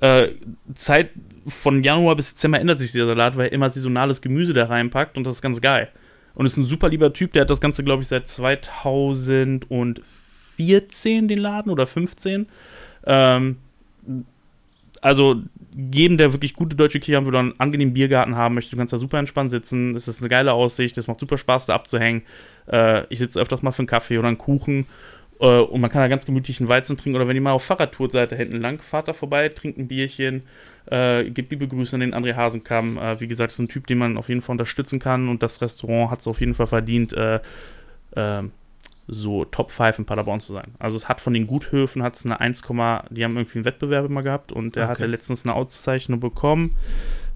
äh, Zeit von Januar bis Dezember ändert sich dieser Salat, weil er immer saisonales Gemüse da reinpackt und das ist ganz geil. Und ist ein super lieber Typ, der hat das Ganze, glaube ich, seit 2014 den Laden oder 15. Ähm, also jedem, der wirklich gute deutsche Küche haben will oder einen angenehmen Biergarten haben möchte, du kannst da super entspannt sitzen. Es ist eine geile Aussicht, es macht super Spaß, da abzuhängen. Äh, ich sitze öfters mal für einen Kaffee oder einen Kuchen. Äh, und man kann da ganz gemütlich einen Weizen trinken. Oder wenn ihr mal auf Fahrradtour seid, da hinten lang, fahrt da vorbei, trinkt ein Bierchen, äh, gibt liebe Grüße an den André Hasenkamm. Äh, wie gesagt, ist ein Typ, den man auf jeden Fall unterstützen kann. Und das Restaurant hat es auf jeden Fall verdient, äh, äh, so Top 5 in Paderborn zu sein. Also es hat von den Guthöfen hat es eine 1, die haben irgendwie einen Wettbewerb immer gehabt und der Okay. hatte letztens eine Auszeichnung bekommen.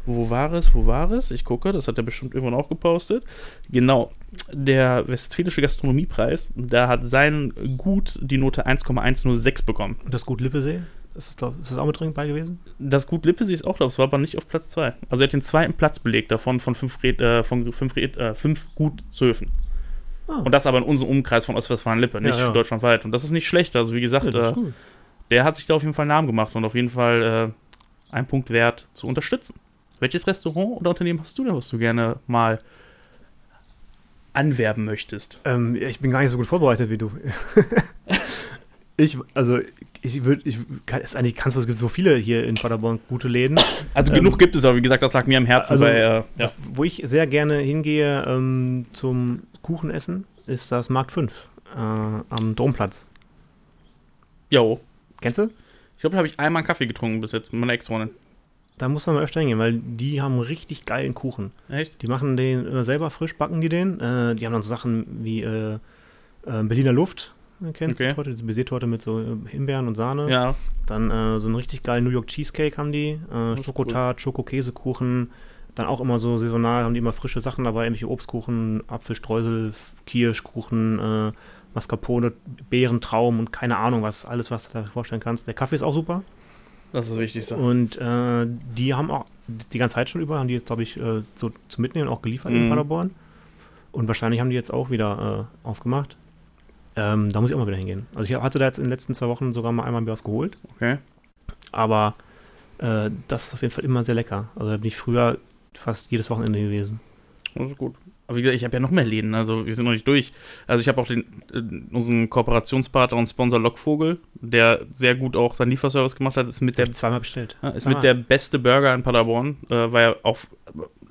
Wo war es? Wo war es? Ich gucke, das hat er bestimmt irgendwann auch gepostet. Genau, der Westfälische Gastronomiepreis, da hat sein Gut die Note 1,106 bekommen. Und das Gut Lippesee? Ist das, glaub, ist das auch mit drin bei gewesen? Das Gut Lippesee ist auch, glaube ich, war aber nicht auf Platz 2. Also er hat den zweiten Platz belegt davon von fünf, Red, äh, von fünf, Red, äh, fünf Guthöfen. Ah. Und das aber in unserem Umkreis von Ostwestfalen-Lippe, nicht Ja, ja. deutschlandweit. Und das ist nicht schlecht. Also wie gesagt, Ja, äh, ist der hat sich da auf jeden Fall einen Namen gemacht und auf jeden Fall äh, ein Punkt wert zu unterstützen. Welches Restaurant oder Unternehmen hast du denn, was du gerne mal anwerben möchtest? Ähm, ich bin gar nicht so gut vorbereitet wie du. ich, also, ich würde, ich kann, es eigentlich kannst du, es gibt so viele hier in Paderborn gute Läden. Also Ähm, genug gibt es, aber wie gesagt, das lag mir am Herzen, also, weil, äh, ja. Das, wo ich sehr gerne hingehe ähm, zum Kuchenessen, ist das Markt 5 äh, am Domplatz. Jo. Kennst du? Ich glaube, da habe ich einmal einen Kaffee getrunken bis jetzt mit meiner Ex-Freundin. Da muss man mal öfter hingehen, weil die haben richtig geilen Kuchen. Echt? Die machen den äh, selber frisch, backen die den. Äh, die haben dann so Sachen wie äh, äh, Berliner Luft. äh, Kennst du Okay. die Torte? Diese Baiser-Torte mit so äh, Himbeeren und Sahne. Ja. Dann äh, so einen richtig geilen New York Cheesecake haben die. Äh, Schokotart, Schokokäsekuchen. Dann auch immer so saisonal haben die immer frische Sachen dabei. Irgendwelche Obstkuchen, Apfelstreusel, Kirschkuchen, äh, Mascarpone, Beerentraum und keine Ahnung was. Alles, was du dir vorstellen kannst. Der Kaffee ist auch super. Das ist das Wichtigste. Und äh, die haben auch die ganze Zeit schon über, haben die jetzt, glaube ich, äh, so zum Mitnehmen auch geliefert in Mhm. Paderborn. Und wahrscheinlich haben die jetzt auch wieder äh, aufgemacht. Ähm, da muss ich auch mal wieder hingehen. Also ich hatte da jetzt in den letzten zwei Wochen sogar mal einmal mir was geholt. Okay. Aber äh, das ist auf jeden Fall immer sehr lecker. Also da bin ich früher fast jedes Wochenende gewesen. Das ist gut. Aber wie gesagt, ich habe ja noch mehr Läden, also wir sind noch nicht durch. Also ich habe auch den, äh, unseren Kooperationspartner und Sponsor Lockvogel, der sehr gut auch seinen Lieferservice gemacht hat, ist mit Der zweimal bestellt. Ist Zweimal. mit der beste Burger in Paderborn, äh, weil er auf,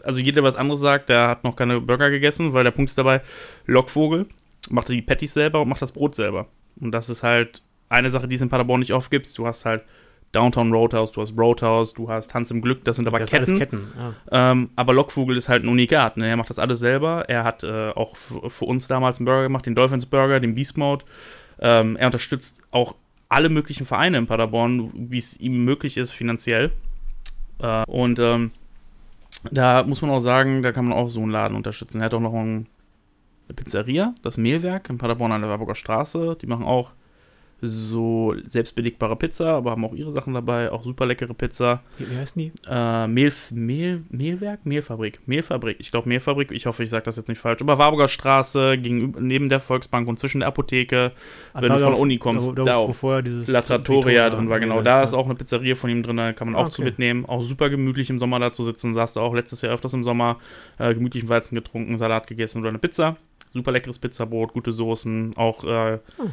also jeder, der was anderes sagt, der hat noch keine Burger gegessen, weil der Punkt ist dabei, Lockvogel macht die Patties selber und macht das Brot selber. Und das ist halt eine Sache, die es in Paderborn nicht oft gibt. Du hast halt Downtown Roadhouse, du hast Roadhouse, du hast Hans im Glück, das sind aber Das Ketten. alles Ketten. Ja. Ähm, aber Lockvogel ist halt ein Unikat. Ne? Er macht das alles selber. Er hat äh, auch für uns damals einen Burger gemacht, den Dolphins Burger, den Beast Mode. Ähm, er unterstützt auch alle möglichen Vereine in Paderborn, wie es ihm möglich ist finanziell. Äh, und ähm, da muss man auch sagen, da kann man auch so einen Laden unterstützen. Er hat auch noch ein, eine Pizzeria, das Mehlwerk in Paderborn an der Warburger Straße. Die machen auch so selbstbelegbare Pizza, aber haben auch ihre Sachen dabei, auch super leckere Pizza. Wie, wie heißen die? Äh, Mehl, Mehl, Mehlwerk? Mehlfabrik. Mehlfabrik. Ich glaube Mehlfabrik. Ich hoffe, ich sage das jetzt nicht falsch. Aber Warburger Straße, gegenüber, neben der Volksbank und zwischen der Apotheke. Ah, Wenn da du von der Uni kommst, da, da, da auch. vorher dieses La Trattoria Vittoria drin war, genau. Da ist auch eine Pizzeria von ihm drin, da kann man auch Ah, zu okay. mitnehmen. Auch super gemütlich im Sommer da zu sitzen. Saß du auch letztes Jahr öfters im Sommer. Äh, gemütlichen Weizen getrunken, Salat gegessen oder eine Pizza. Super leckeres Pizzabrot, gute Soßen. Auch äh, Oh.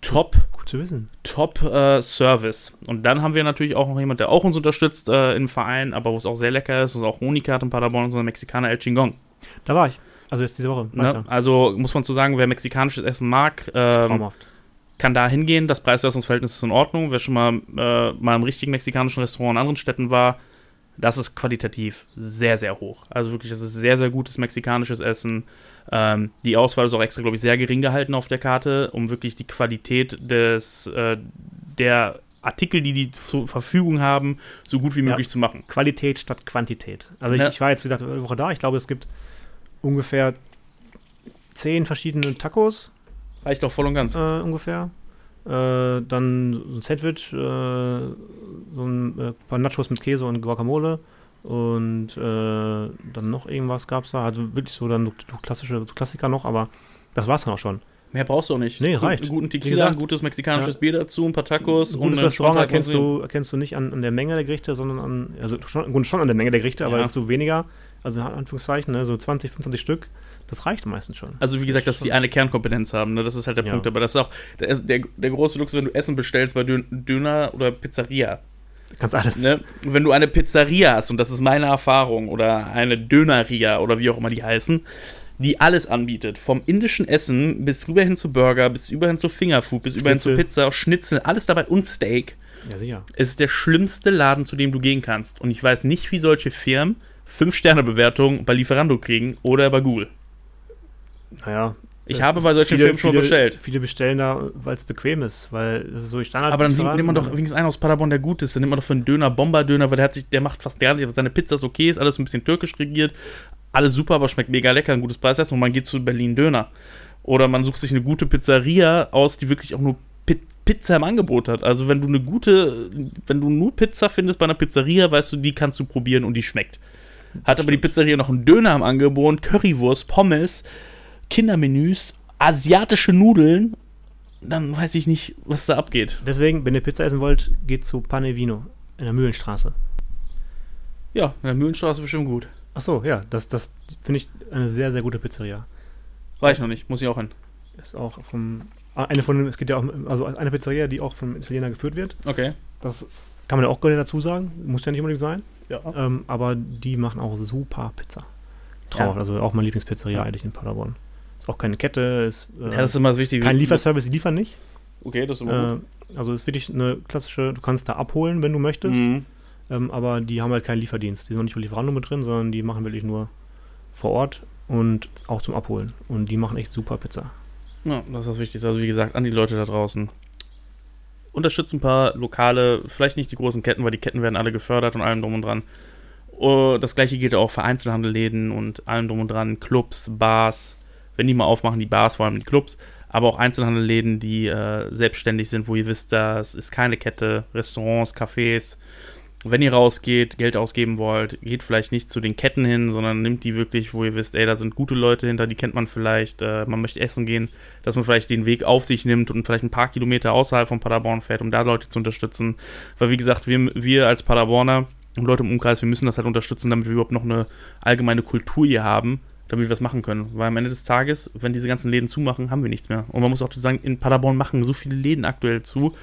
Top Gut zu wissen. Top äh, Service. Und dann haben wir natürlich auch noch jemand, der auch uns unterstützt äh, im Verein, aber wo es auch sehr lecker ist, ist auch Unikat in Paderborn, unser Mexikaner El Chingong. Da war ich. Also jetzt diese Woche. Ne? Also muss man zu sagen, wer mexikanisches Essen mag, ähm, kann da hingehen. Das Preis-Leistungs-Verhältnis ist in Ordnung. Wer schon mal, äh, mal im richtigen mexikanischen Restaurant in anderen Städten war, das ist qualitativ sehr, sehr hoch. Also wirklich, das ist sehr, sehr gutes mexikanisches Essen. Ähm, die Auswahl ist auch extra, glaube ich, sehr gering gehalten auf der Karte, um wirklich die Qualität des, äh, der Artikel, die die zur Verfügung haben, so gut wie möglich zu machen. Qualität statt Quantität. Also ich, Ja. ich war jetzt wieder eine Woche da. Ich glaube, es gibt ungefähr zehn verschiedene Tacos Reicht doch voll und ganz. äh, ungefähr. Äh, dann so ein Sandwich, äh, so ein äh, paar Nachos mit Käse und Guacamole und äh, dann noch irgendwas gab es da. Also wirklich so dann so klassische so Klassiker noch, aber das war's dann auch schon. Mehr brauchst du auch nicht. Nee, Gut- reicht. Guten Tequila, gesagt, ein gutes mexikanisches ja. Bier dazu, ein paar Tacos Ein gutes Restaurant erkennst du, erkennst du nicht an, an der Menge der Gerichte, sondern an, also schon, schon an der Menge der Gerichte, aber Ja. jetzt so weniger, also in Anführungszeichen, ne, so 20, 25 Stück, das reicht meistens schon. Also wie gesagt, dass die eine Kernkompetenz haben, ne? das ist halt der Ja. Punkt. Aber das ist auch der, der, der große Luxus, wenn du Essen bestellst bei Dön Döner oder Pizzeria. Kannst alles. Ne? Wenn du eine Pizzeria hast, und das ist meine Erfahrung, oder eine Döneria oder wie auch immer die heißen, die alles anbietet. Vom indischen Essen bis rüber hin zu Burger, bis über hin zu Fingerfood, bis über hin zu. Pizza, Schnitzel, alles dabei und Steak. Ja, sicher. Es ist der schlimmste Laden, zu dem du gehen kannst. Und ich weiß nicht, wie solche Firmen 5-Sterne-Bewertungen bei Lieferando kriegen oder bei Google. Naja. Ich habe bei solchen viele- Firmen schon viele, bestellt. Viele bestellen da, weil es bequem ist, weil das ist so die Standard. Aber dann nimmt nimmt man doch wenigstens einen aus Paderborn, der gut ist. Dann nimmt man doch für einen Döner Bomber-Döner, weil der hat sich, der macht fast gar nicht, seine Pizza ist okay, ist alles ein bisschen türkisch regiert, alles super, aber schmeckt mega lecker, ein gutes Preis und man geht zu Berlin Döner. Oder man sucht sich eine gute Pizzeria aus, die wirklich auch nur Pi Pizza im Angebot hat. Also wenn du eine gute, wenn du nur Pizza findest bei einer Pizzeria, weißt du, die kannst du probieren und die schmeckt. Hat aber die Pizzeria noch einen Döner im Angebot, Currywurst, Pommes, Kindermenüs, asiatische Nudeln, dann weiß ich nicht, was da abgeht. Deswegen, wenn ihr Pizza essen wollt, geht zu Pane Vino in der Mühlenstraße. Ja, in der Mühlenstraße bestimmt gut. Ach so, ja, das, das finde ich eine sehr, sehr gute Pizzeria. War ich noch nicht, muss ich auch hin. Ist auch vom, eine von, es geht ja auch, also eine Pizzeria, die auch vom Italiener geführt wird. Okay. Das kann man ja auch gerne dazu sagen, muss ja nicht unbedingt sein. Ja. Ähm, aber die machen auch super Pizza. Traumhaft, Ja. also auch meine Lieblingspizzeria eigentlich in Paderborn. Auch keine Kette, ist äh, Ja, das ist immer das Wichtige. kein Lieferservice, die liefern nicht. Okay, das ist immer gut. Äh, also ist wirklich eine klassische, du kannst da abholen, wenn du möchtest, Mhm. ähm, aber die haben halt keinen Lieferdienst. Die sind noch nicht bei Lieferando mit drin, sondern die machen wirklich nur vor Ort und auch zum Abholen. Und die machen echt super Pizza. Ja, das ist das Wichtigste. Also wie gesagt, an die Leute da draußen. Unterstützt ein paar lokale, vielleicht nicht die großen Ketten, weil die Ketten werden alle gefördert und allem drum und dran. Oh, Das gleiche gilt auch für Einzelhandelläden und allem drum und dran. Clubs, Bars, wenn die mal aufmachen, die Bars, vor allem die Clubs, aber auch Einzelhandelläden, die äh, selbstständig sind, wo ihr wisst, das ist keine Kette, Restaurants, Cafés. Wenn ihr rausgeht, Geld ausgeben wollt, geht vielleicht nicht zu den Ketten hin, sondern nimmt die wirklich, wo ihr wisst, ey, da sind gute Leute hinter, die kennt man vielleicht, äh, man möchte essen gehen, dass man vielleicht den Weg auf sich nimmt und vielleicht ein paar Kilometer außerhalb von Paderborn fährt, um da Leute zu unterstützen. Weil wie gesagt, wir, wir als Paderborner und Leute im Umkreis, wir müssen das halt unterstützen, damit wir überhaupt noch eine allgemeine Kultur hier haben, damit wir was machen können. Weil am Ende des Tages, wenn diese ganzen Läden zumachen, haben wir nichts mehr. Und man muss auch sagen, in Paderborn machen so viele Läden aktuell zu,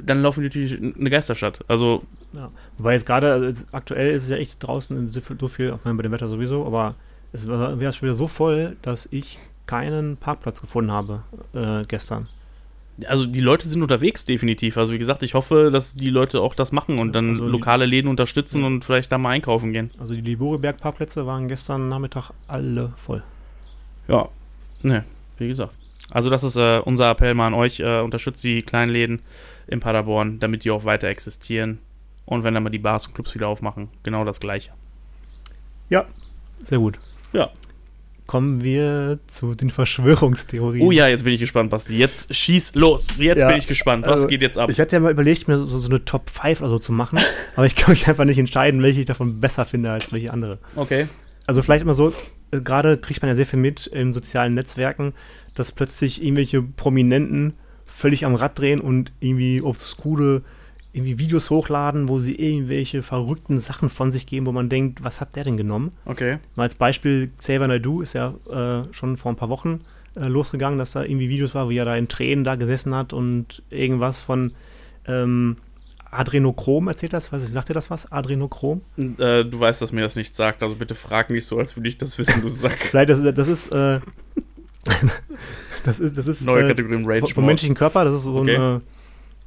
dann laufen die natürlich eine Geisterstadt. Also, Ja. Wobei jetzt gerade, also aktuell ist es ja echt draußen so viel, meine, bei dem Wetter sowieso, aber es war wäre schon wieder so voll, dass ich keinen Parkplatz gefunden habe äh, gestern. Also die Leute sind unterwegs, definitiv. Also wie gesagt, ich hoffe, dass die Leute auch das machen und dann Also lokale Läden unterstützen und vielleicht da mal einkaufen gehen. Also die Liboriberg-Parkplätze waren gestern Nachmittag alle voll. Ja, ne, wie gesagt. Also das ist äh, unser Appell mal an euch. Äh, unterstützt die kleinen Läden in Paderborn, damit die auch weiter existieren. Und wenn dann mal die Bars und Clubs wieder aufmachen, genau das Gleiche. Ja, sehr gut. Ja. Kommen wir zu den Verschwörungstheorien. Oh ja, jetzt bin ich gespannt, Basti. Jetzt schieß los. Jetzt Ja, bin ich gespannt. Was also, geht jetzt ab? Ich hatte ja mal überlegt, mir so, so eine Top 5 oder so zu machen, aber ich kann mich einfach nicht entscheiden, welche ich davon besser finde als welche andere. Okay. Also vielleicht immer so, äh, gerade kriegt man ja sehr viel mit in sozialen Netzwerken, dass plötzlich irgendwelche Prominenten völlig am Rad drehen und irgendwie obskure irgendwie Videos hochladen, wo sie irgendwelche verrückten Sachen von sich geben, wo man denkt, was hat der denn genommen? Okay. Mal als Beispiel, Xavier Naidoo ist ja äh, schon vor ein paar Wochen äh, losgegangen, dass da irgendwie Videos war, wie er da in Tränen da gesessen hat und irgendwas von ähm, Adrenochrom erzählt das. Was, sagt dir das was? Adrenochrom? Äh, du weißt, dass mir das nicht sagt, also bitte frag nicht so, als würde ich das wissen, du Sack. Vielleicht, das, das ist, äh, das ist, das ist Neue äh, Kategorie im Rage vom, menschlichen Körper, das ist so, Okay. ein,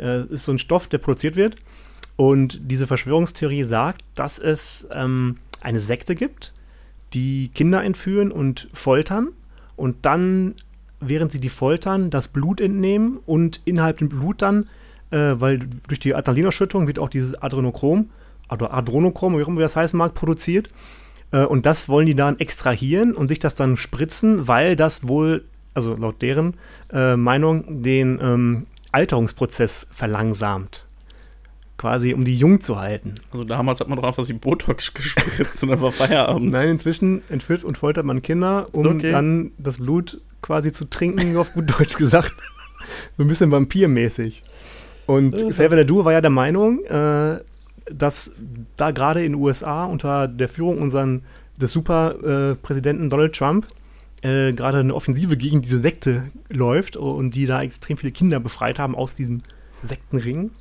äh, ist so ein Stoff, der produziert wird. Und diese Verschwörungstheorie sagt, dass es ähm, eine Sekte gibt, die Kinder entführen und foltern und dann, während sie die foltern, das Blut entnehmen und innerhalb dem Blut dann, äh, weil durch die Adrenalausschüttung wird auch dieses Adrenochrom, oder Adrenochrom, wie auch immer das heißen mag, produziert. Äh, und das wollen die dann extrahieren und sich das dann spritzen, weil das wohl, also laut deren äh, Meinung, den ähm, Alterungsprozess verlangsamt. Quasi, um die jung zu halten. Also damals hat man doch einfach die Botox gespritzt und dann war Feierabend. Nein, inzwischen entführt und foltert man Kinder, um Okay. dann das Blut quasi zu trinken, auf gut Deutsch gesagt. So ein bisschen vampirmäßig. Und Xavier Naidoo war ja der Meinung, äh, dass da gerade in den USA unter der Führung unseren, des Superpräsidenten äh, Donald Trump äh, gerade eine Offensive gegen diese Sekte läuft und die da extrem viele Kinder befreit haben aus diesem Sektenring.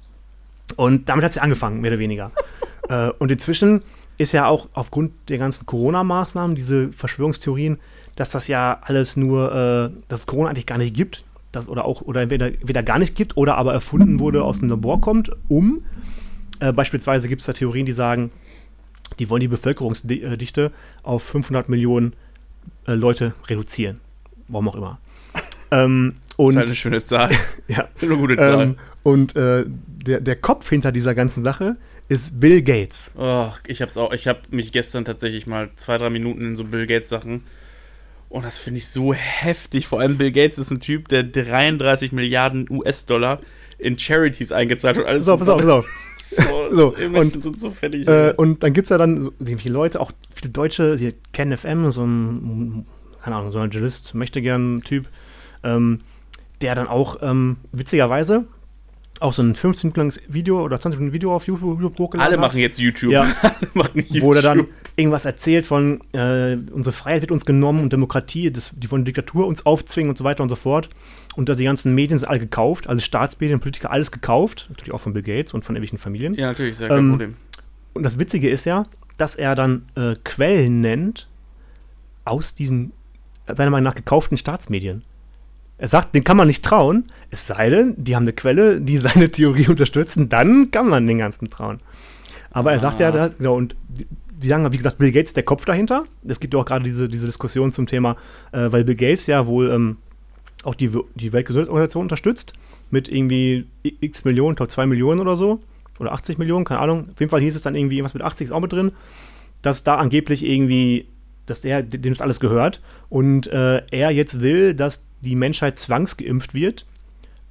Und damit hat sie angefangen, mehr oder weniger. äh, und inzwischen ist ja auch aufgrund der ganzen Corona-Maßnahmen, diese Verschwörungstheorien, dass das ja alles nur, äh, dass es Corona eigentlich gar nicht gibt, das, oder auch, oder entweder, entweder gar nicht gibt oder aber erfunden wurde, aus dem Labor kommt, um äh, beispielsweise gibt es da Theorien, die sagen, die wollen die Bevölkerungsdichte auf 500 Millionen äh, Leute reduzieren. Warum auch immer. ähm, und, das ist halt eine schöne Zahl. ja, eine gute Zahl. ähm, und äh, der, der Kopf hinter dieser ganzen Sache ist Bill Gates. Oh, ich hab's auch, ich habe mich gestern tatsächlich mal zwei, drei Minuten in so Bill Gates Sachen. Und das finde ich so heftig. Vor allem Bill Gates ist ein Typ, der 33 Milliarden US-Dollar in Charities eingezahlt hat. Alles Pass auf, pass auf, pass auf. So, So, und- sind so fertig. Äh, und dann gibt es ja dann viele Leute, auch viele Deutsche, hier Ken FM, so ein, keine Ahnung, so ein Journalist, möchte gern Typ, ähm, der dann auch ähm, witzigerweise auch so ein 15 Minuten langes Video oder 20 Minuten Video auf YouTube hochgeladen Alle hat. machen jetzt YouTube. Ja. Machen YouTube. wo der dann irgendwas erzählt von, äh, unsere Freiheit wird uns genommen und Demokratie, das, die wollen Diktatur uns aufzwingen und so weiter und so fort. Und da die ganzen Medien sind alle gekauft, alle Staatsmedien, Politiker, alles gekauft, natürlich auch von Bill Gates und von irgendwelchen Familien. Ja, natürlich, ist ja kein Ähm, Problem. Und das Witzige ist ja, dass er dann äh, Quellen nennt aus diesen, seiner Meinung nach, gekauften Staatsmedien. Er sagt, den kann man nicht trauen, es sei denn, die haben eine Quelle, die seine Theorie unterstützen, dann kann man den Ganzen trauen. Aber er sagt ja, Ah. da, genau, und die, die sagen, wie gesagt, Bill Gates ist der Kopf dahinter. Es gibt ja auch gerade diese, diese Diskussion zum Thema, äh, weil Bill Gates ja wohl ähm, auch die, die Weltgesundheitsorganisation unterstützt mit irgendwie x Millionen, ich glaube 2 Millionen oder so. Oder 80 Millionen, keine Ahnung. Auf jeden Fall hieß es dann irgendwie, was mit 80 ist auch mit drin, dass da angeblich irgendwie, dass der, dem das alles gehört. Und äh, er jetzt will, dass die Menschheit zwangsgeimpft wird.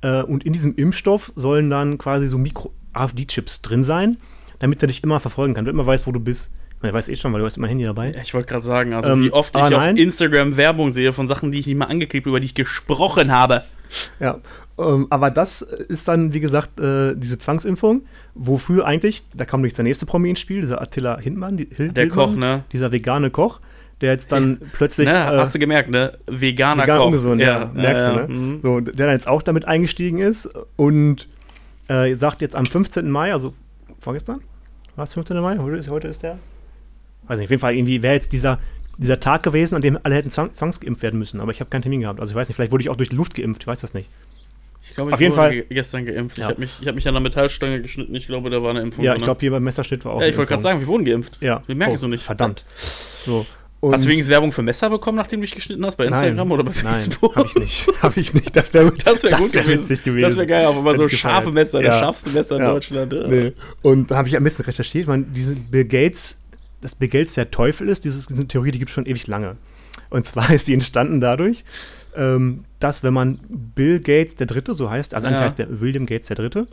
Äh, und in diesem Impfstoff sollen dann quasi so Mikro-AfD-Chips drin sein, damit er dich immer verfolgen kann, damit man weiß, wo du bist. Man weiß eh schon, weil du hast mein Handy dabei. Ja, ich wollte gerade sagen, also Ähm, wie oft ich auf nein. Instagram Werbung sehe von Sachen, die ich nicht mal angeklickt habe, über die ich gesprochen habe. Ja, ähm, aber das ist dann, wie gesagt, äh, diese Zwangsimpfung, wofür eigentlich, da kam nämlich der nächste Promi ins Spiel, dieser Attila Hindmann, die, Hil Der Hildmann, Koch, ne? dieser vegane Koch, der jetzt dann plötzlich ne? äh, Hast du gemerkt, ne? Veganer vegan Koch. ungesund, ja, merkst ja, du, ja. ne? Mhm. So, der dann jetzt auch damit eingestiegen ist und äh, sagt jetzt am 15. Mai, also vorgestern, war es 15. Mai? Heute ist, heute ist der? Weiß nicht, auf jeden Fall irgendwie wäre jetzt dieser, dieser Tag gewesen, an dem alle hätten zwang, zwangsgeimpft werden müssen, aber ich habe keinen Termin gehabt. Also ich weiß nicht, vielleicht wurde ich auch durch die Luft geimpft, ich weiß das nicht. Ich glaube, ich Auf jeden wurde Fall- ge gestern geimpft. Ja. Ich habe mich, ich hab mich an der Metallstange geschnitten. Ich glaube, da war eine Impfung Ja, ich glaube hier beim Messerschnitt war auch Ja, ich wollte gerade sagen, wir wurden geimpft. Ja. Wir merken Oh, es noch nicht. Verdammt. So. Hast du Und- übrigens Werbung für Messer bekommen, nachdem du dich geschnitten hast? Bei Instagram Nein, oder bei Facebook? Nein, habe ich nicht. Habe ich nicht. Das wäre Das wäre gut wär gewesen. gewesen. Das wäre geil, aber mal so scharfe. Messer, Ja. das scharfste Messer in Ja. Deutschland. Ja. Nee. Und da habe ich ein bisschen recherchiert, man, diese Bill Gates, dass Bill Gates der Teufel ist, dieses, diese Theorie, die gibt es schon ewig lange. Und zwar ist die entstanden dadurch, ähm, dass wenn man Bill Gates der Dritte, so heißt, also eigentlich Ja. heißt der William Gates der Dritte,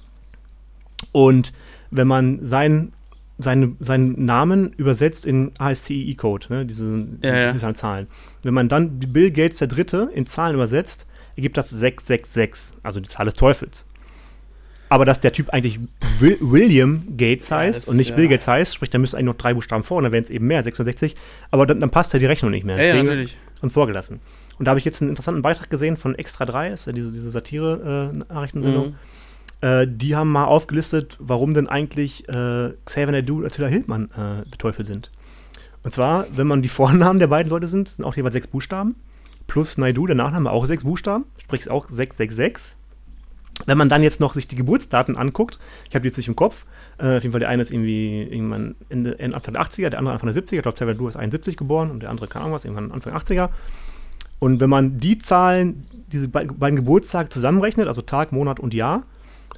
und wenn man sein, seine, seinen Namen übersetzt in ASCII-Code, ne, diese, Ja, ja. diese Zahlen, wenn man dann Bill Gates der Dritte in Zahlen übersetzt, ergibt das 666, also die Zahl des Teufels. Aber dass der Typ eigentlich Will William Gates Ja, heißt das- und nicht ja. Bill Gates heißt, sprich, da müsste eigentlich noch drei Buchstaben vor und dann wären es eben mehr, 66. Aber dann, dann passt ja die Rechnung nicht mehr. Ja, ja, Deswegen natürlich. uns vorgelassen. Und da habe ich jetzt einen interessanten Beitrag gesehen von Extra 3, das ist ja diese, diese Satire-Nachrichtensendung. Mhm. Äh, die haben mal aufgelistet, warum denn eigentlich äh, Xavier Naidoo und Attila Hildmann äh, der Teufel sind. Und zwar, wenn man die Vornamen der beiden Leute sind, sind auch jeweils sechs Buchstaben. Plus Naidoo, der Nachname, auch sechs Buchstaben, sprich auch 666. Wenn man dann jetzt noch sich die Geburtsdaten anguckt, ich habe die jetzt nicht im Kopf, äh, auf jeden Fall der eine ist irgendwie irgendwann Ende, Ende Anfang der 80er, der andere Anfang der 70er, ich glaube, Naidoo ist 71 geboren und der andere keine Ahnung was, irgendwann Anfang 80er. Und wenn man die Zahlen, diese be beiden Geburtstage zusammenrechnet, also Tag, Monat und Jahr,